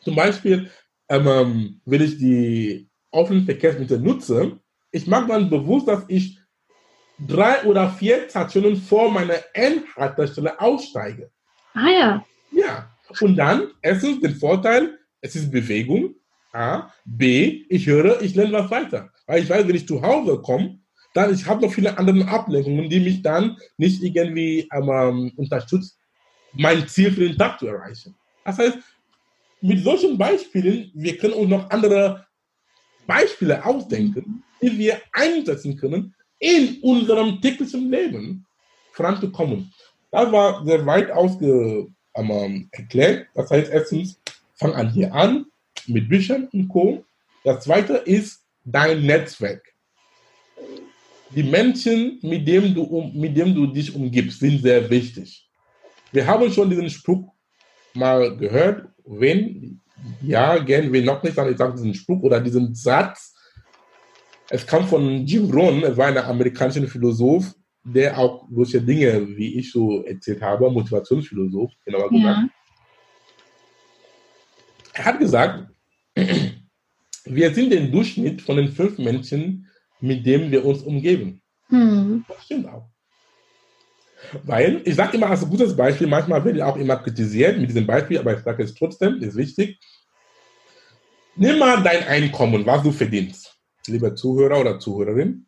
zum Beispiel, ähm, wenn ich die offenen Verkehrsmittel nutze, ich mache dann bewusst, dass ich drei oder vier Stationen vor meiner Endhaltestelle aussteige. Ah ja. Ja. Und dann, erstens den Vorteil, es ist Bewegung. A. B. Ich höre, ich lerne was weiter. Weil ich weiß, wenn ich zu Hause komme, dann ich habe noch viele andere Ablenkungen, die mich dann nicht irgendwie ähm, unterstützen, mein Ziel für den Tag zu erreichen. Das heißt, mit solchen Beispielen, wir können uns noch andere Beispiele ausdenken, die wir einsetzen können, in unserem täglichen Leben voranzukommen. Das war sehr weit ausge, ähm, erklärt. Das heißt, erstens, fang an hier an mit Büchern und Co. Das zweite ist dein Netzwerk. Die Menschen, mit denen du, mit denen du dich umgibst, sind sehr wichtig. Wir haben schon diesen Spruch mal gehört, wenn, ja, gern, wenn noch nicht, dann ich sage diesen Spruch oder diesen Satz. Es kam von Jim Rohn, er war ein amerikanischer Philosoph, der auch solche Dinge, wie ich so erzählt habe, Motivationsphilosoph, genauer gesagt. Ja. Er hat gesagt, wir sind der Durchschnitt von den fünf Menschen, mit denen wir uns umgeben. Hm. Das stimmt auch. Weil, ich sage immer als gutes Beispiel, manchmal werde ich auch immer kritisiert mit diesem Beispiel, aber ich sage es trotzdem, ist wichtig. Nimm mal dein Einkommen, was du verdienst, lieber Zuhörer oder Zuhörerin,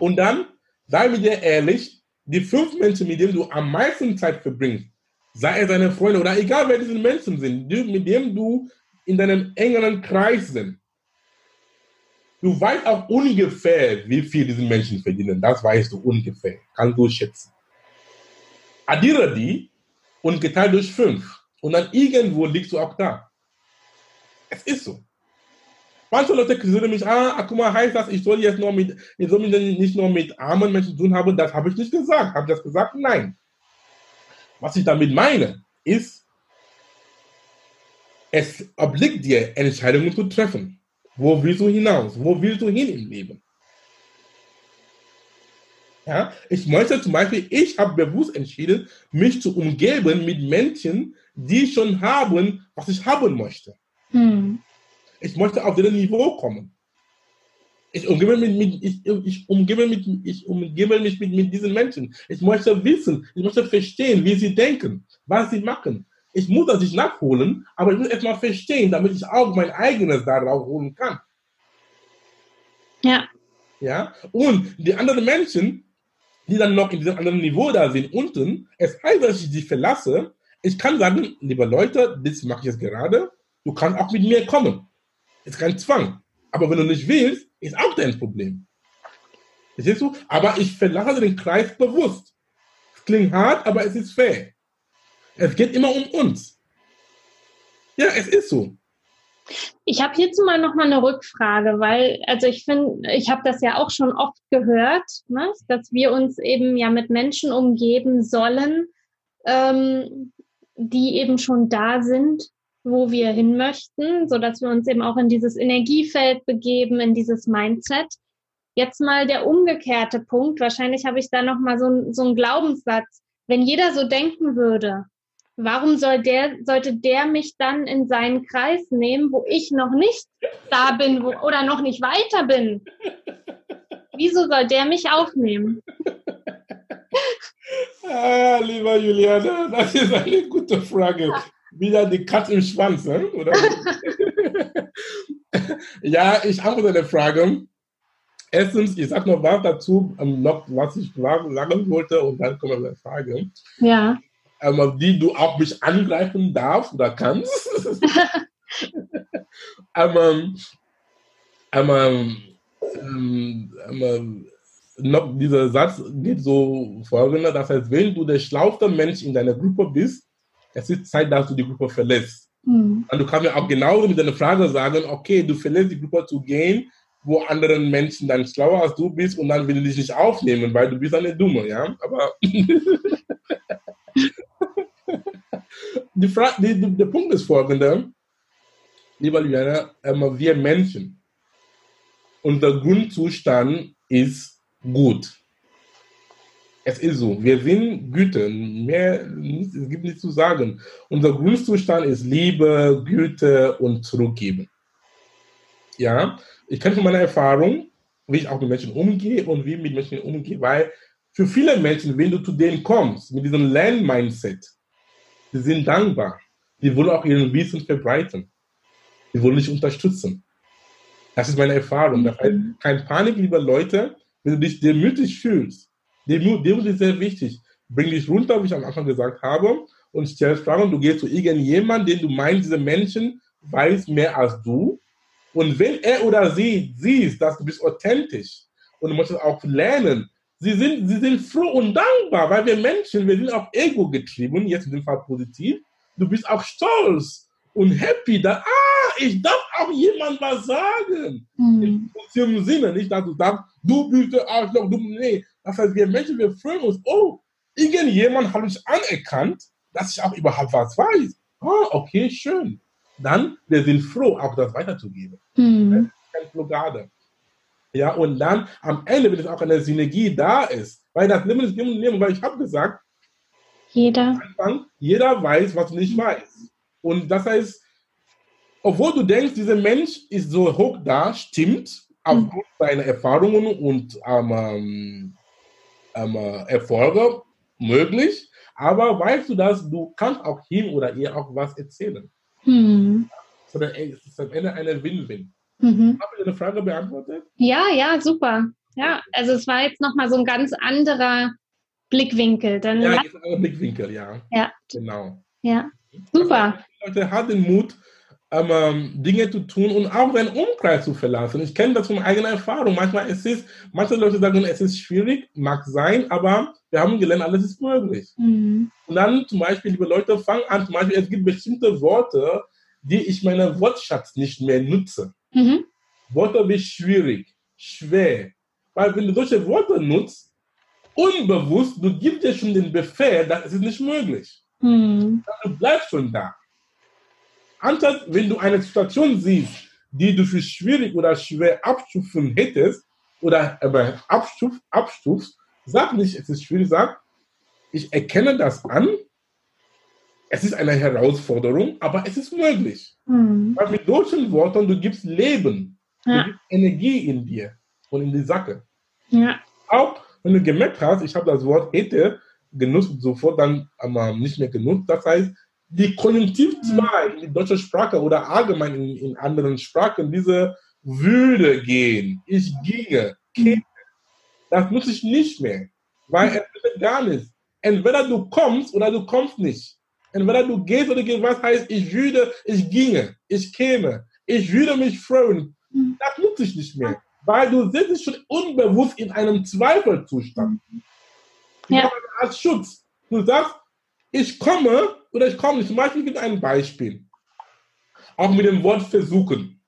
und dann sei mit dir ehrlich, die fünf Menschen, mit denen du am meisten Zeit verbringst, sei es deine Freunde oder egal wer diese Menschen sind, mit denen du in deinem engeren Kreis sind. Du weißt auch ungefähr, wie viel diese Menschen verdienen. Das weißt du ungefähr. Kannst du schätzen. Addiere die und geteilt durch fünf. Und dann irgendwo liegst du auch da. Es ist so. Manche Leute kritisieren mich, ah, guck mal, heißt das, ich soll jetzt nur mit, ich soll nicht nur mit armen Menschen zu tun haben. Das habe ich nicht gesagt. Habe ich das gesagt? Nein. Was ich damit meine, ist, es obliegt dir, Entscheidungen zu treffen. Wo willst du hinaus? Wo willst du hin im Leben? Ja, ich möchte zum Beispiel, ich habe bewusst entschieden, mich zu umgeben mit Menschen, die schon haben, was ich haben möchte. Hm. Ich möchte auf dieses Niveau kommen. Ich umgebe, mich mit, ich, ich, umgebe, mit, ich umgebe mich mit, mit diesen Menschen. Ich möchte wissen, ich möchte verstehen, wie sie denken, was sie machen. Ich muss das nicht nachholen, aber ich muss erstmal verstehen, damit ich auch mein eigenes darauf holen kann. Ja. Ja. Und die anderen Menschen, die dann noch in diesem anderen Niveau da sind, unten, es heißt, dass ich sie verlasse. Ich kann sagen, liebe Leute, das mache ich jetzt gerade, du kannst auch mit mir kommen. Ist kein Zwang. Aber wenn du nicht willst, ist auch dein Problem. Verstehst du? Aber ich verlasse den Kreis bewusst. Es klingt hart, aber es ist fair. Es geht immer um uns. Ja, es ist so. Ich habe hierzu mal noch mal eine Rückfrage, weil also ich finde, ich habe das ja auch schon oft gehört, ne, dass wir uns eben ja mit Menschen umgeben sollen, ähm, die eben schon da sind, wo wir hin möchten, so dass wir uns eben auch in dieses Energiefeld begeben, in dieses Mindset. Jetzt mal der umgekehrte Punkt. Wahrscheinlich habe ich da noch mal so, so einen Glaubenssatz. Wenn jeder so denken würde, warum soll der, sollte der mich dann in seinen Kreis nehmen, wo ich noch nicht da bin wo, oder noch nicht weiter bin? Wieso soll der mich aufnehmen? Ah, lieber Juliana, das ist eine gute Frage wieder die Katze im Schwanz, ne? oder? ja, ich antworte der Frage. Erstens, ich sage noch was dazu, noch was ich sagen wollte, und dann kommen wir zur Frage. Ja. Ähm, die du auch mich angreifen darfst oder kannst. ähm, ähm, ähm, noch dieser Satz geht so folgender, das heißt, wenn du der schlauste Mensch in deiner Gruppe bist, es ist Zeit, dass du die Gruppe verlässt. Mhm. Und du kannst mir auch genauso mit deiner Frage sagen, okay, du verlässt die Gruppe zu gehen, wo andere Menschen dann schlauer als du bist und dann will ich dich nicht aufnehmen, weil du bist eine Dumme, ja. Aber die die, die, der Punkt ist folgender, lieber Juliana, ähm, wir Menschen, unser Grundzustand ist gut. Es ist so, wir sind Güte, mehr, es gibt nichts zu sagen. Unser Grundzustand ist Liebe, Güte und Zurückgeben. Ja, ich kann von meiner Erfahrung, wie ich auch mit Menschen umgehe und wie ich mit Menschen umgehe, weil für viele Menschen, wenn du zu denen kommst, mit diesem Lern-Mindset, die sind dankbar. Die wollen auch ihren Wissen verbreiten. Die wollen dich unterstützen. Das ist meine Erfahrung. Das heißt, mhm. kein Panik, liebe Leute, wenn du dich demütig fühlst. Demut, Demut ist sehr wichtig. Bring dich runter, wie ich am Anfang gesagt habe, und stell Fragen. Du gehst zu irgendjemandem, den du meinst, diese Menschen weiß mehr als du. Und wenn er oder sie sieht, dass du bist authentisch und du musst auch lernen, sie sind, sie sind froh und dankbar, weil wir Menschen, wir sind auch ego getrieben, jetzt in dem Fall positiv. Du bist auch stolz und happy, dass, ah, ich darf auch jemand was sagen. Mhm. In positiven Sinne, nicht, dass du sagst, du bist der Arschloch, du, nee. Das heißt, wir Menschen, wir freuen uns, oh, irgendjemand hat mich anerkannt, dass ich auch überhaupt was weiß. Ah, okay, schön. Dann, wir sind froh, auch das weiterzugeben. Mhm. Das ist keine Blockade. Ja, und dann am Ende, wenn es auch eine Synergie da ist, weil das Leben ist Geben und Nehmen, weil ich habe gesagt, jeder. Anfang, jeder weiß, was nicht weißt. Und das heißt, obwohl du denkst, dieser Mensch ist so hoch da, stimmt, aufgrund mhm. seiner Erfahrungen und ähm, ähm, Erfolge möglich, aber weißt du dass du kannst auch ihm oder ihr auch was erzählen. Mhm. Sondern es ist am Ende eine Win-Win. Mhm. Habe ich eine Frage beantwortet? Ja, ja, super. Ja, also es war jetzt nochmal so ein ganz anderer Blickwinkel. Dann ja, jetzt ein anderer Blickwinkel, ja. Ja. Genau. Ja, super. Also, Leute, hat den Mut, ähm, Dinge zu tun und auch seinen Umkreis zu verlassen. Ich kenne das von eigener Erfahrung. Manchmal ist es, manche Leute sagen, es ist schwierig, mag sein, aber wir haben gelernt, alles ist möglich. Mhm. Und dann zum Beispiel, liebe Leute, fangen an, zum Beispiel, es gibt bestimmte Worte, die ich meiner Wortschatz nicht mehr nutze. Mhm. Worte wie schwierig, schwer. Weil wenn du solche Worte nutzt, unbewusst, du gibst dir schon den Befehl, dass es ist nicht möglich. Mhm. Du bleibst schon da. Anstatt, wenn du eine Situation siehst, die du für schwierig oder schwer abstufen hättest, oder aber abstuf, abstufst, sag nicht, es ist schwierig, sag, ich erkenne das an, es ist eine Herausforderung, aber es ist möglich. Mhm. Weil mit solchen Worten, du gibst Leben, ja. du gibst Energie in dir und in die Sache. Ja. Auch wenn du gemerkt hast, ich habe das Wort hätte genutzt, sofort dann aber nicht mehr genutzt. Das heißt, die Konjunktiv 2 mhm. in die deutsche Sprache oder allgemein in, in anderen Sprachen, diese würde gehen, ich ginge, käme, das nutze ich nicht mehr, weil es wird gar nichts. Entweder du kommst oder du kommst nicht. Entweder du gehst oder gehst, was heißt, ich würde, ich ginge, ich käme, ich würde mich freuen. Mhm. Das nutze ich nicht mehr, weil du sitzt schon unbewusst in einem Zweifelzustand. Ja. Als Schutz. Du sagst, ich komme oder ich komme nicht. Zum Beispiel gibt es ein Beispiel. Auch mit dem Wort versuchen.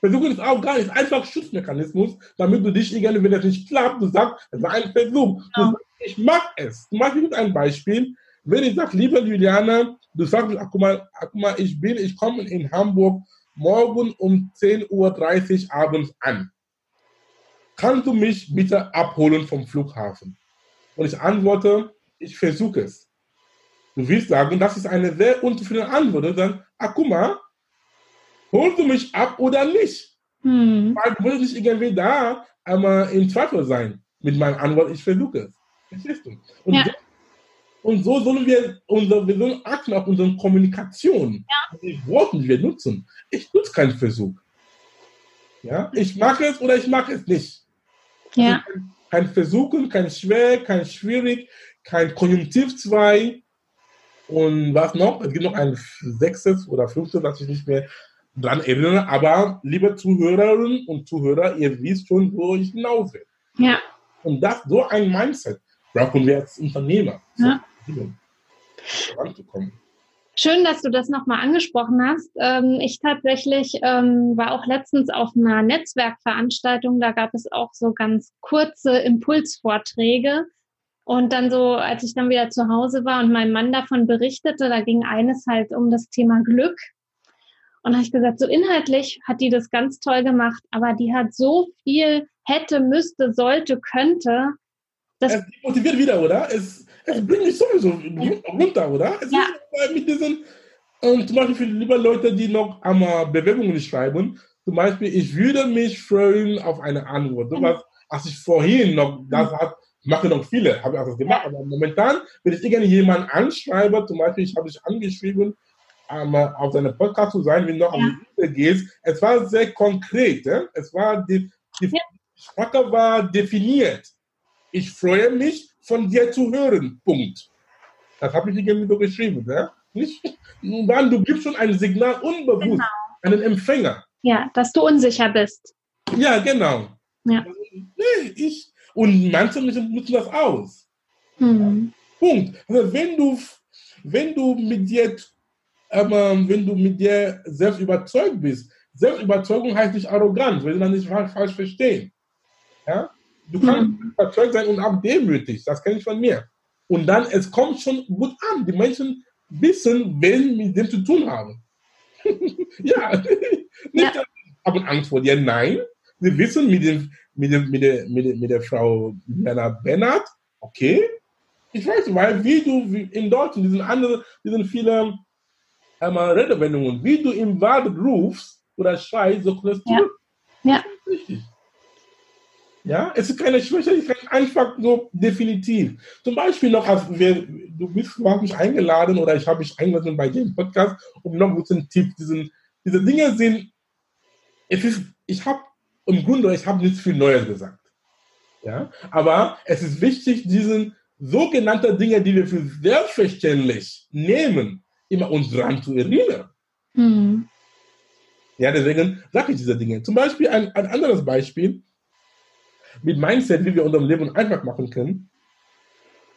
Versuchen ist auch gar nicht einfach Schutzmechanismus, damit du dich irgendwie, wenn das nicht klappt, du sagst, es war ein Versuch. Ja. Sagst, ich mag es. Zum Beispiel gibt es ein Beispiel. Wenn ich sage, liebe Juliane, du sagst, ach, guck mal, ach, guck mal ich bin, ich komme in Hamburg morgen um 10.30 Uhr abends an. Kannst du mich bitte abholen vom Flughafen? Und ich antworte, ich versuche es. Du willst sagen, das ist eine sehr unzufriedene Antwort. Und dann, ach guck mal, holst du mich ab oder nicht? Hm. Weil du musst nicht irgendwie da einmal im Zweifel sein mit meiner Antwort, ich versuche es. Verstehst du? Und ja. so und so sollen wir, unser, wir sollen achten auf unsere Kommunikation, ja. die Worte, die wir nutzen. Ich nutze keinen Versuch. Ja? Ich mache es oder ich mache es nicht. Ja. Also kein, kein Versuchen, kein schwer, kein schwierig, kein Konjunktiv 2. Und was noch? Es gibt noch ein sechstes oder fünftes, das ich nicht mehr dran erinnere. Aber liebe Zuhörerinnen und Zuhörer, ihr wisst schon, wo ich hinaus will. Ja. Und das so ein Mindset brauchen wir als Unternehmer. Ja. Schön, dass du das nochmal angesprochen hast. Ähm, ich tatsächlich ähm, war auch letztens auf einer Netzwerkveranstaltung. Da gab es auch so ganz kurze Impulsvorträge. Und dann so, als ich dann wieder zu Hause war und mein Mann davon berichtete, da ging eines halt um das Thema Glück. Und da habe ich gesagt, so inhaltlich hat die das ganz toll gemacht, aber die hat so viel hätte, müsste, sollte, könnte. Das es motiviert wieder, oder? Es, es bringt mich sowieso runter, oder? Es ja. ist mit diesen, und zum Beispiel für lieber Leute, die noch einmal Bewerbungen schreiben, zum Beispiel, ich würde mich freuen auf eine Antwort. So was, als ich vorhin noch das hat, mache noch viele, habe ich auch das gemacht, aber momentan, wenn ich irgendjemanden anschreibe, zum Beispiel, ich habe dich angeschrieben, um, auf seinem Podcast zu sein, wenn du noch ja. am Ende gehst, es war sehr konkret, eh? es war, die, die ja. Sprache war definiert. Ich freue mich, von dir zu hören, Punkt. Das habe ich irgendwie so geschrieben, ja? Nicht? Dann, du gibst schon ein Signal unbewusst, genau. einen Empfänger. Ja, dass du unsicher bist. Ja, genau. Ja. Nee, ich, und manche Menschen nutzen das aus. Hm. Punkt. Also wenn du, wenn du mit dir, ähm, wenn du mit dir selbst überzeugt bist, Selbstüberzeugung heißt nicht arrogant, wenn Sie das nicht falsch verstehen. Ja? Du kannst hm. überzeugt sein und auch demütig, das kenne ich von mir. Und dann, es kommt schon gut an. Die Menschen wissen, wen mit dem zu tun haben. ja, nicht ja. haben Angst vor dir, nein. Sie wissen mit dem, mit, mit, der, mit, der, mit der Frau Jana Bernhard, okay, ich weiß, weil wie du wie in Deutschland, diesen anderen, diesen viele einmal Redewendungen, wie du im Wald rufst oder schreist, so kriegst du. Ja. ja. Richtig. Ja, es ist keine Schwäche, es ist einfach so definitiv. Zum Beispiel noch, als wir, du bist, du hast mich eingeladen oder ich habe mich eingeladen bei dem Podcast, um noch ein bisschen Tipp, diesen, diese Dinge sind, es ist, ich habe im Grunde, ich habe nichts viel Neues gesagt. Ja? Aber es ist wichtig, diesen sogenannten Dinge, die wir für selbstverständlich nehmen, immer uns dran zu erinnern. Mhm. Ja, deswegen sage ich diese Dinge. Zum Beispiel ein, ein anderes Beispiel mit Mindset, wie wir unser Leben einfach machen können.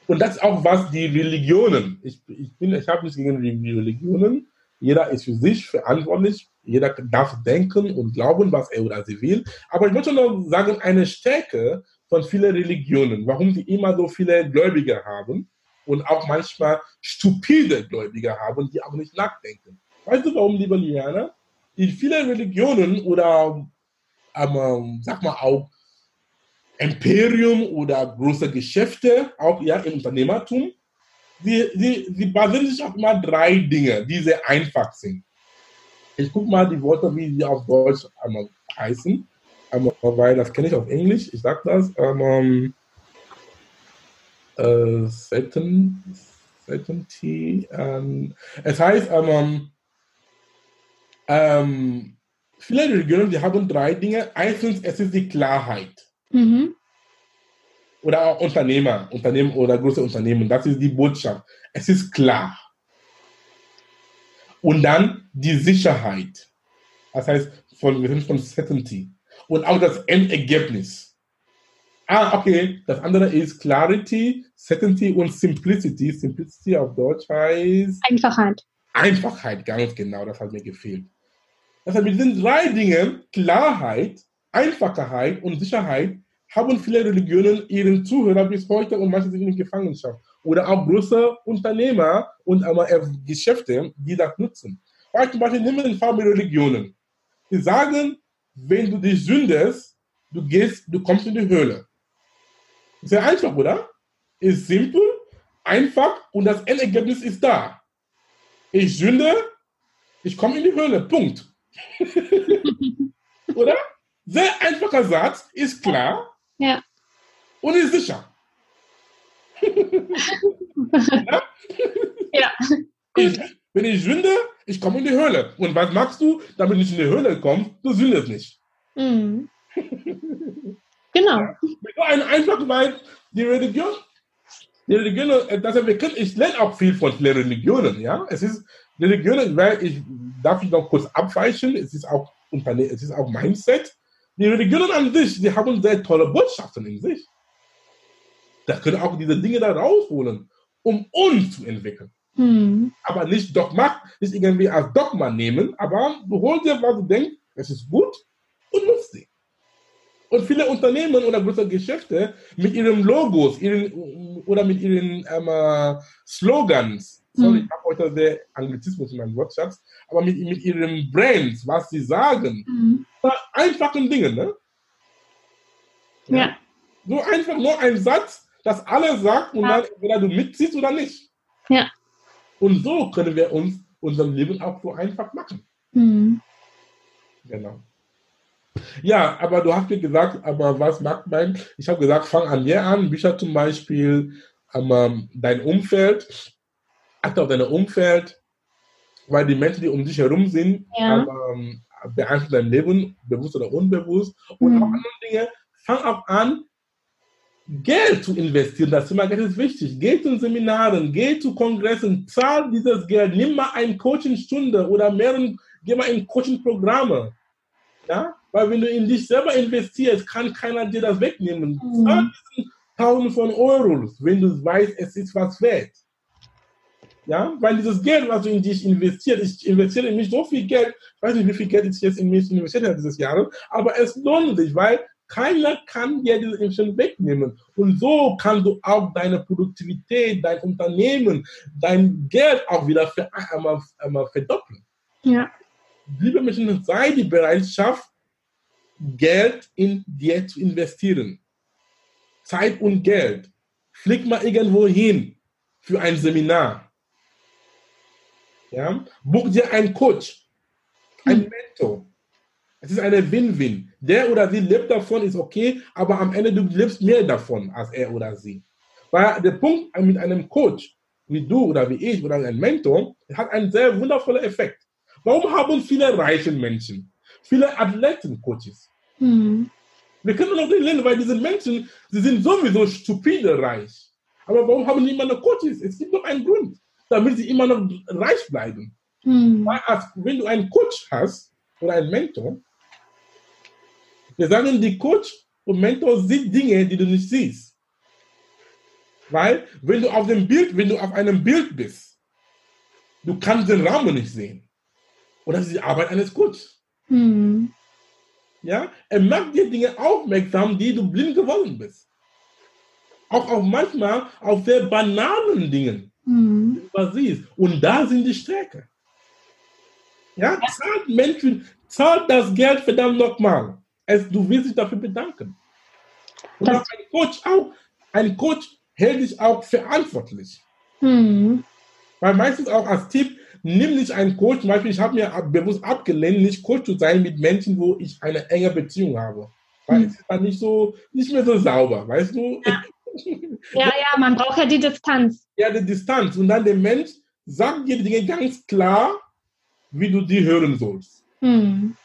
Und das ist auch was die Religionen. Ich, ich, ich habe nichts gegen die Religionen. Jeder ist für sich verantwortlich. Jeder darf denken und glauben, was er oder sie will. Aber ich möchte noch sagen, eine Stärke von vielen Religionen, warum sie immer so viele Gläubige haben und auch manchmal stupide Gläubige haben, die auch nicht nachdenken. Weißt du warum, liebe Liana? In vielen Religionen oder, ähm, sag mal auch, Imperium oder große Geschäfte, auch ja im Unternehmertum, sie, sie, sie basieren sich auf immer drei Dinge, die sehr einfach sind. Ich gucke mal die Worte, wie sie auf Deutsch einmal heißen, einmal, weil das kenne ich auf Englisch. Ich sage das. Ähm, äh, certainty. Ähm, es heißt, ähm, ähm, viele Religionen, die haben drei Dinge. Erstens, es ist die Klarheit. Mhm. Oder auch Unternehmer, Unternehmen oder große Unternehmen. Das ist die Botschaft. Es ist klar. Und dann die Sicherheit. Das heißt, von, wir sind von Certainty. Und auch das Endergebnis. Ah, okay. Das andere ist Clarity, Certainty und Simplicity. Simplicity auf Deutsch heißt. Einfachheit. Einfachheit, ganz genau. Das hat mir gefehlt. Das heißt, mit diesen drei Dingen, Klarheit, Einfachheit und Sicherheit, haben viele Religionen ihren Zuhörer bis heute und manche sind in Gefangenschaft. Oder auch große Unternehmer und Geschäfte, die das nutzen. Weil zum Beispiel nehmen wir den Fall mit Religionen. Die sagen, wenn du dich sündest, du gehst, du kommst in die Höhle. Sehr einfach, oder? Ist simpel, einfach und das Endergebnis ist da. Ich sünde, ich komme in die Höhle. Punkt. oder? Sehr einfacher Satz, ist klar. Ja. Und ist sicher. Ja? ja. Ich, wenn ich sünde, ich komme in die Höhle. Und was machst du, damit nicht in die Höhle kommst? Du sündest nicht. Mhm. genau. Ja. Ein einfach, weil die Religion, die Religion, das wir können, ich lerne auch viel von den Religionen, ja. Es ist Religionen, weil ich darf ich noch kurz abweichen, es ist auch es ist auch Mindset. Die Religionen an sich, die haben sehr tolle Botschaften in sich. Da können auch diese Dinge da rausholen, um uns zu entwickeln. Hm. Aber nicht Dogma, nicht irgendwie als Dogma nehmen, aber du holst dir, was du denkst, es ist gut und nutzt sie. Und viele Unternehmen oder große Geschäfte mit ihren Logos ihren, oder mit ihren ähm, Slogans, sorry, mhm. ich habe heute sehr Anglizismus in meinem Wortschatz, aber mit, mit ihren Brands, was sie sagen, mhm. einfachen Dingen, ne? Ja. ja. So einfach nur ein Satz, das alle sagt und ja. dann entweder du mitziehst oder nicht. Ja. Und so können wir uns unser Leben auch so einfach machen. Mhm. Genau. Ja, aber du hast mir gesagt, aber was macht man? Ich habe gesagt, fang an mir an. Bücher zum Beispiel, dein Umfeld, achte auf dein Umfeld, weil die Menschen, die um dich herum sind, ja. ähm, beeinflussen dein Leben, bewusst oder unbewusst. Und mhm. auch andere Dinge, fang auch an, Geld zu investieren. Das Thema Geld ist wichtig. Geh zu Seminaren, geh zu Kongressen, zahl dieses Geld, nimm mal eine Coachingstunde oder mehrere, geh mal in Coachingprogramme. Ja? Weil wenn du in dich selber investierst, kann keiner dir das wegnehmen. Mhm. Zahl Tausende von Euros, wenn du weißt, es ist was wert. Ja, weil dieses Geld, was du in dich investierst, ich investiere in mich so viel Geld, ich weiß nicht, wie viel Geld ich jetzt in mich investiert habe dieses Jahr, aber es lohnt sich, weil keiner kann dir diese Investition wegnehmen. Und so kannst du auch deine Produktivität, dein Unternehmen, dein Geld auch wieder für einmal, einmal verdoppeln. Ja. Liebe Menschen, sei die Bereitschaft, Geld in dir zu investieren. Zeit und Geld. Flieg mal irgendwo hin für ein Seminar. Ja? Buch dir einen Coach, einen Mentor. Es ist eine Win-Win. Der oder sie lebt davon, ist okay, aber am Ende du lebst mehr davon als er oder sie. Weil der Punkt mit einem Coach, wie du oder wie ich oder ein Mentor, hat einen sehr wundervollen Effekt. Warum haben viele reiche Menschen, viele Athleten Coaches? Hm. Wir können noch nicht lernen, weil diese Menschen, sie sind sowieso stupide reich. Aber warum haben die immer noch Coaches? Es gibt doch einen Grund, damit sie immer noch reich bleiben. Hm. Weil als, wenn du einen Coach hast oder einen Mentor, wir sagen, die Coach und Mentor sieht Dinge, die du nicht siehst. Weil, wenn du auf dem Bild, wenn du auf einem Bild bist, du kannst den Rahmen nicht sehen. Und das ist die Arbeit eines Coaches. Hm. Ja, er macht dir Dinge aufmerksam, die du blind geworden bist. Auch auf manchmal auf sehr banalen Dingen, hm. die du siehst. Und da sind die Stärke. Ja, zahlt Menschen, zahlt das Geld verdammt nochmal. Du wirst dich dafür bedanken. Und das ein Coach auch, ein Coach hält dich auch verantwortlich. Hm. Weil meistens auch als Tipp, nimm nicht einen Coach, zum Beispiel, ich habe mir bewusst abgelehnt, nicht Coach zu sein mit Menschen, wo ich eine enge Beziehung habe. Weil hm. es ist dann nicht so, nicht mehr so sauber, weißt du? Ja. ja, ja, man braucht ja die Distanz. Ja, die Distanz. Und dann der Mensch sagt dir die Dinge ganz klar, wie du die hören sollst. Hm.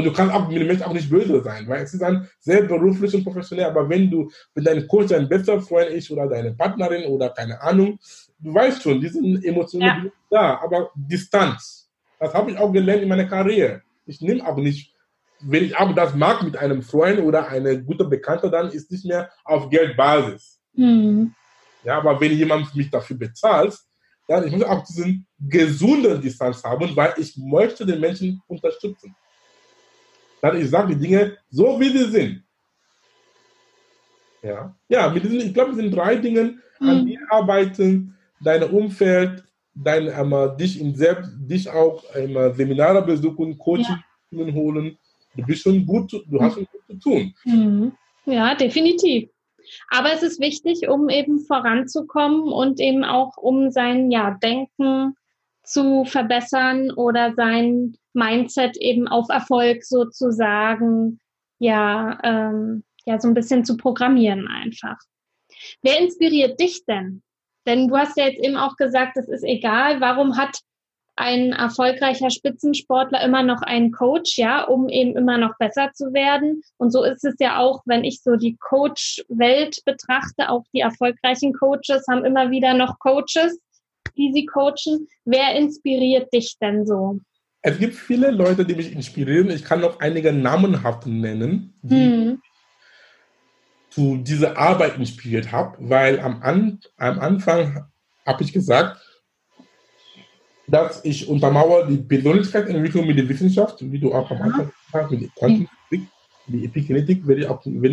Und du kannst auch mit dem Menschen auch nicht böse sein, weil es ist dann sehr beruflich und professionell. Aber wenn du, wenn dein Coach dein bester Freund ist oder deine Partnerin oder keine Ahnung, du weißt schon, die sind emotional ja. da, aber Distanz. Das habe ich auch gelernt in meiner Karriere. Ich nehme auch nicht, wenn ich auch das mag mit einem Freund oder einer guten Bekannte, dann ist nicht mehr auf Geldbasis. Mhm. Ja, aber wenn jemand mich dafür bezahlt, dann ich muss auch diesen gesunden Distanz haben, weil ich möchte den Menschen unterstützen. Dann ich sage die Dinge so, wie sie sind. Ja, ja mit diesen, ich glaube, es sind drei Dingen, an mhm. die arbeiten, dein Umfeld, dein, ähm, dich, in selbst, dich auch ähm, Seminare besuchen, Coaching ja. holen. Du bist schon gut, du hast schon gut zu tun. Mhm. Ja, definitiv. Aber es ist wichtig, um eben voranzukommen und eben auch um sein ja, Denken zu verbessern oder sein Mindset eben auf Erfolg sozusagen ja, ähm, ja so ein bisschen zu programmieren einfach. Wer inspiriert dich denn? Denn du hast ja jetzt eben auch gesagt, es ist egal, warum hat ein erfolgreicher Spitzensportler immer noch einen Coach, ja, um eben immer noch besser zu werden. Und so ist es ja auch, wenn ich so die Coach-Welt betrachte, auch die erfolgreichen Coaches haben immer wieder noch Coaches, die sie coachen. Wer inspiriert dich denn so? Es gibt viele Leute, die mich inspirieren. Ich kann noch einige namenhaft nennen, die hm zu dieser Arbeit inspiriert habe, weil am, An am Anfang habe ich gesagt, dass ich untermauere die Persönlichkeitsentwicklung mit der Wissenschaft, wie du auch am Anfang gesagt hast, mit der Quantenphysik, die Epigenetik will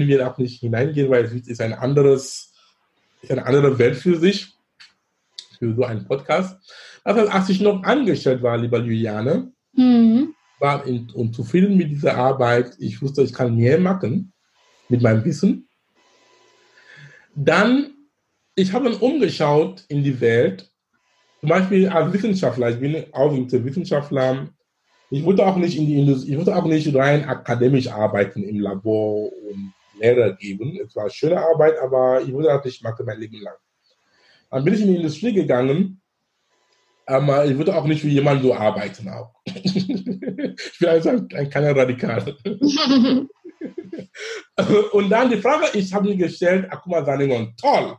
wir auch nicht hineingehen, weil es ist ein anderes, ist eine andere Welt für sich, für so einen Podcast. Also als ich noch angestellt war, lieber Juliane, mhm. war in, und zufrieden mit dieser Arbeit, ich wusste, ich kann mehr machen mit meinem Wissen. Dann, ich habe dann umgeschaut in die Welt, zum Beispiel als Wissenschaftler, ich bin auch Wissenschaftler, ich wollte auch nicht in die Industrie, ich wollte auch nicht rein akademisch arbeiten im Labor und Lehrer geben. Es war schöne Arbeit, aber ich wollte das nicht machen mein Leben lang. Dann bin ich in die Industrie gegangen, aber ich würde auch nicht wie jemand so arbeiten auch. ich bin also ein, ein kleiner Radikal. und dann die Frage, ich habe mir gestellt, Akuma Saningon, toll.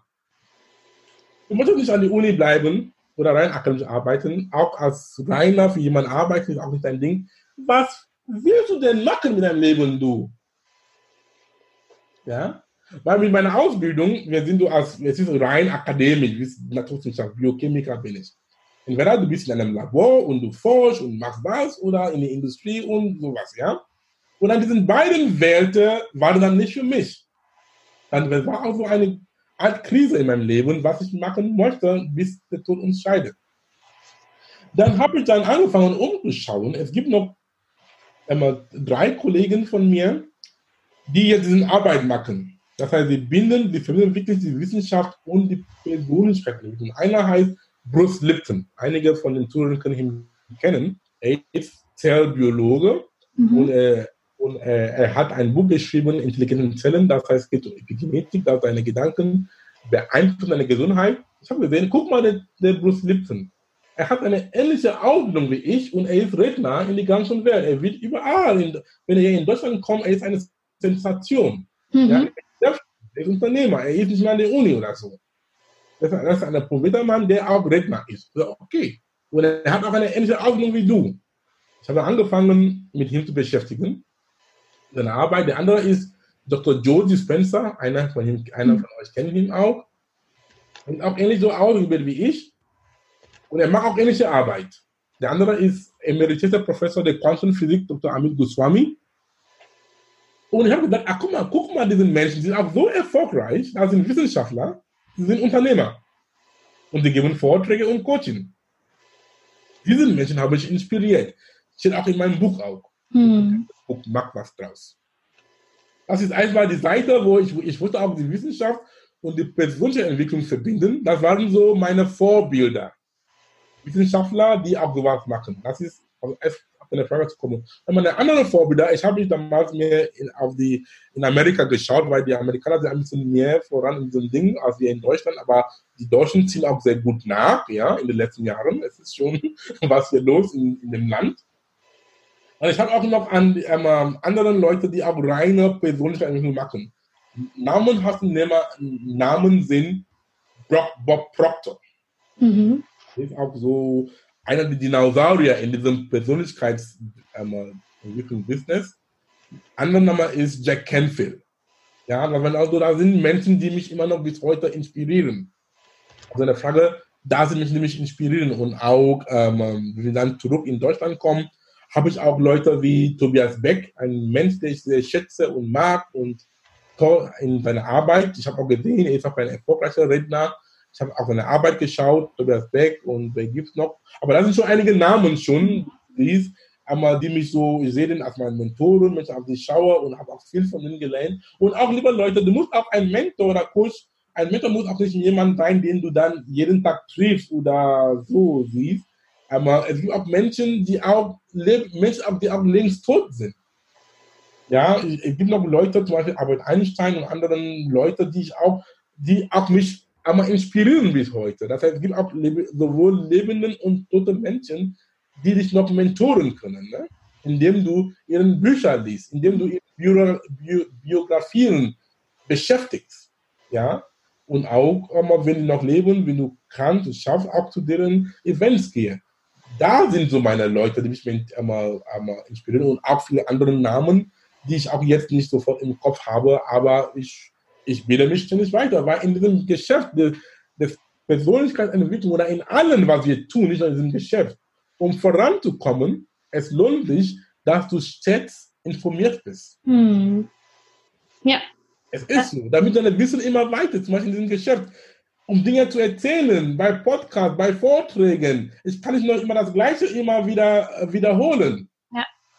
Du musst nicht an die Uni bleiben, oder rein akademisch arbeiten, auch als reiner für jemanden arbeiten, ist auch nicht dein Ding. Was willst du denn machen mit deinem Leben, du? Ja? Weil mit meiner Ausbildung, wir sind du als, es ist rein akademisch, bist Naturwissenschaft, Biochemiker bin ich. Entweder du bist in einem Labor und du forschst und machst was oder in der Industrie und sowas, ja? Und an diesen beiden Welten waren dann nicht für mich. Dann war auch so eine Art Krise in meinem Leben, was ich machen möchte, bis der Tod uns scheidet. Dann habe ich dann angefangen umzuschauen. Es gibt noch einmal drei Kollegen von mir, die jetzt diese Arbeit machen. Das heißt, sie binden, sie verbinden wirklich die Wissenschaft und die Persönlichkeit. Einer heißt Bruce Lipton. Einige von den Zuhörern können ihn kennen. Er ist Zellbiologe mhm. und äh, und äh, er hat ein Buch geschrieben, Intelligente Zellen, das heißt, es geht um Epigenetik, dass seine Gedanken beeinflussen deine Gesundheit. Ich habe gesehen, guck mal, der, der Bruce Lipton. Er hat eine ähnliche Ausbildung wie ich und er ist Redner in die ganze Welt. Er wird überall, in, wenn er hier in Deutschland kommt, er ist eine Sensation. Mhm. Ja, er ist Unternehmer, er ist nicht mehr an der Uni oder so. Das ist ein prominenter Mann, der auch Redner ist. Okay. Und er hat auch eine ähnliche Ausbildung wie du. Ich habe angefangen, mit ihm zu beschäftigen seine Arbeit. Der andere ist Dr. Joe Dispenza, einer von, ihm, einer von euch kennt ihn auch. Und auch ähnlich so ausgebildet wie ich. Und er macht auch ähnliche Arbeit. Der andere ist emeritierter Professor der Quantenphysik, Dr. Amit Goswami. Und ich habe gedacht, ach guck mal, guck mal, diese Menschen, die sind auch so erfolgreich, da sind Wissenschaftler, sie sind Unternehmer. Und die geben Vorträge und Coaching. Diese Menschen habe ich inspiriert. Steht auch in meinem Buch auch. Hm und mach was draus. Das ist einfach die Seite, wo ich, ich wollte auch die Wissenschaft und die persönliche Entwicklung verbinden. Das waren so meine Vorbilder. Wissenschaftler, die auch sowas machen. Das ist, also eine Frage zu kommen. Und meine anderen Vorbilder, ich habe mich damals mehr in, auf die, in Amerika geschaut, weil die Amerikaner sind ein bisschen mehr voran in diesem Ding als wir in Deutschland, aber die Deutschen ziehen auch sehr gut nach, ja, in den letzten Jahren. Es ist schon was hier los in, in dem Land. Und ich habe auch noch an ähm, anderen Leute, die auch reine persönliche Entwicklung machen. Namen Namen sind Bob Proctor. Mhm. Ist auch so einer der Dinosaurier in diesem Persönlichkeitsentwicklung-Business. Ähm, Anderer Name ist Jack Canfield. Ja, aber also da sind Menschen, die mich immer noch bis heute inspirieren. Also eine Frage, da sie mich nämlich inspirieren und auch, ähm, wenn wir dann zurück in Deutschland kommen, habe ich auch Leute wie Tobias Beck, ein Mensch, den ich sehr schätze und mag und toll in seiner Arbeit. Ich habe auch gesehen, er ist auch ein erfolgreicher Redner. Ich habe auch seine Arbeit geschaut, Tobias Beck und wer gibt es noch. Aber das sind schon einige Namen schon, die, einmal, die mich so, ich sehe den als meinen Mentoren, ich auf sie schaue und habe auch viel von ihnen gelernt. Und auch, liebe Leute, du musst auch ein Mentor oder Coach, ein Mentor muss auch nicht jemand sein, den du dann jeden Tag triffst oder so siehst, aber es gibt auch Menschen, die auch, Menschen, die auch längst tot sind. Ja, es gibt noch Leute, zum Beispiel Albert Einstein und anderen Leute, die ich auch, die auch mich einmal inspirieren bis heute. Das heißt, es gibt auch sowohl lebenden und toten Menschen, die dich noch mentoren können, ne? indem du ihren Bücher liest, indem du ihre Bio Bio Biografien beschäftigst. Ja, und auch, wenn die noch leben, wenn du kannst, schaffst, auch zu deren Events gehen da sind so meine Leute, die mich einmal, einmal inspirieren und auch viele andere Namen, die ich auch jetzt nicht sofort im Kopf habe, aber ich, ich bilde mich ständig weiter, weil in diesem Geschäft des, des Persönlichkeitsentwicklung oder in allem, was wir tun, nicht nur in diesem Geschäft, um voranzukommen, es lohnt sich, dass du stets informiert bist. Hm. Ja. Es ist so, damit dein Wissen immer weiter, zum Beispiel in diesem Geschäft, um Dinge zu erzählen, bei Podcasts, bei Vorträgen. Ich kann nicht nur immer das Gleiche immer wieder äh, wiederholen.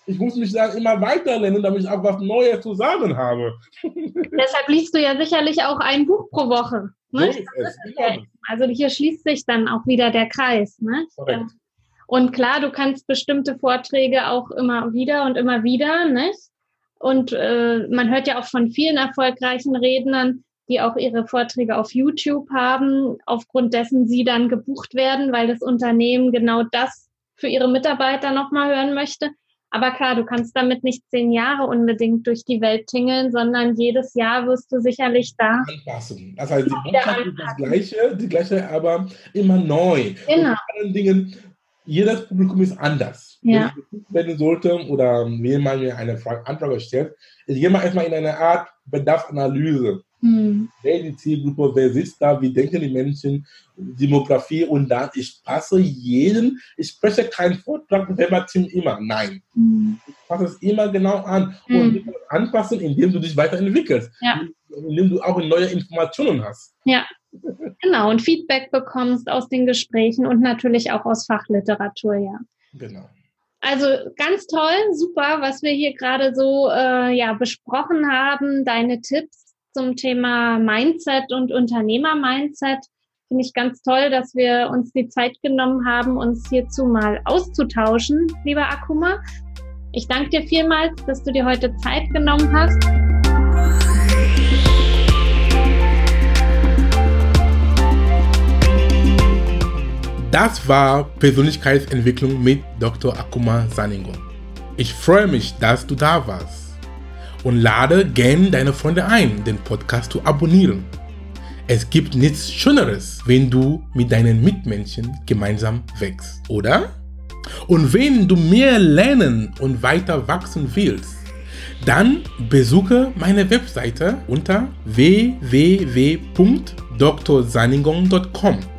Ich muss mich dann immer weiterlernen, damit ich auch was Neues zu sagen habe. Deshalb liest du ja sicherlich auch ein Buch pro Woche. Ne? So es, Ja, genau. Also hier schließt sich dann auch wieder der Kreis. Ne? Korrekt. Und klar, du kannst bestimmte Vorträge auch immer wieder und immer wieder, nicht? Und äh, man hört ja auch von vielen erfolgreichen Rednern, die auch ihre Vorträge auf YouTube haben, aufgrund dessen sie dann gebucht werden, weil das Unternehmen genau das für ihre Mitarbeiter nochmal hören möchte. Aber klar, du kannst damit nicht zehn Jahre unbedingt durch die Welt tingeln, sondern jedes Jahr wirst du sicherlich da. Anpassen. Das heißt, die Botschaft ist das. Gleiche, die gleiche, aber immer neu. Genau. Und vor allen Dingen, jedes Publikum ist anders. Ja. Wenn ich werden sollte oder mir mir eine Frage, Anfrage stellt, ich gehe mal erstmal in eine Art Bedarfsanalyse. Hm. Wer ist die Zielgruppe, wer sitzt da, wie denken die Menschen, Demografie und dann, ich passe jeden, ich spreche keinen Vortrag verbatim immer, nein. Hm. Ich passe es immer genau an Mhm. und anpassen, indem du dich weiterentwickelst, Ja. indem du auch neue Informationen hast. Ja, genau. Und Feedback bekommst aus den Gesprächen und natürlich auch aus Fachliteratur, ja. Genau. Also ganz toll, super, was wir hier gerade so äh, ja, besprochen haben. Deine Tipps zum Thema Mindset und Unternehmer-Mindset. Finde ich ganz toll, dass wir uns die Zeit genommen haben, uns hierzu mal auszutauschen, lieber Akuma. Ich danke dir vielmals, dass du dir heute Zeit genommen hast. Das war Persönlichkeitsentwicklung mit Dr. Akuma Saningo. Ich freue mich, dass du da warst und lade gern deine Freunde ein, den Podcast zu abonnieren. Es gibt nichts Schöneres, wenn du mit deinen Mitmenschen gemeinsam wächst, oder? Und wenn du mehr lernen und weiter wachsen willst, dann besuche meine Webseite unter www.drsaningong.com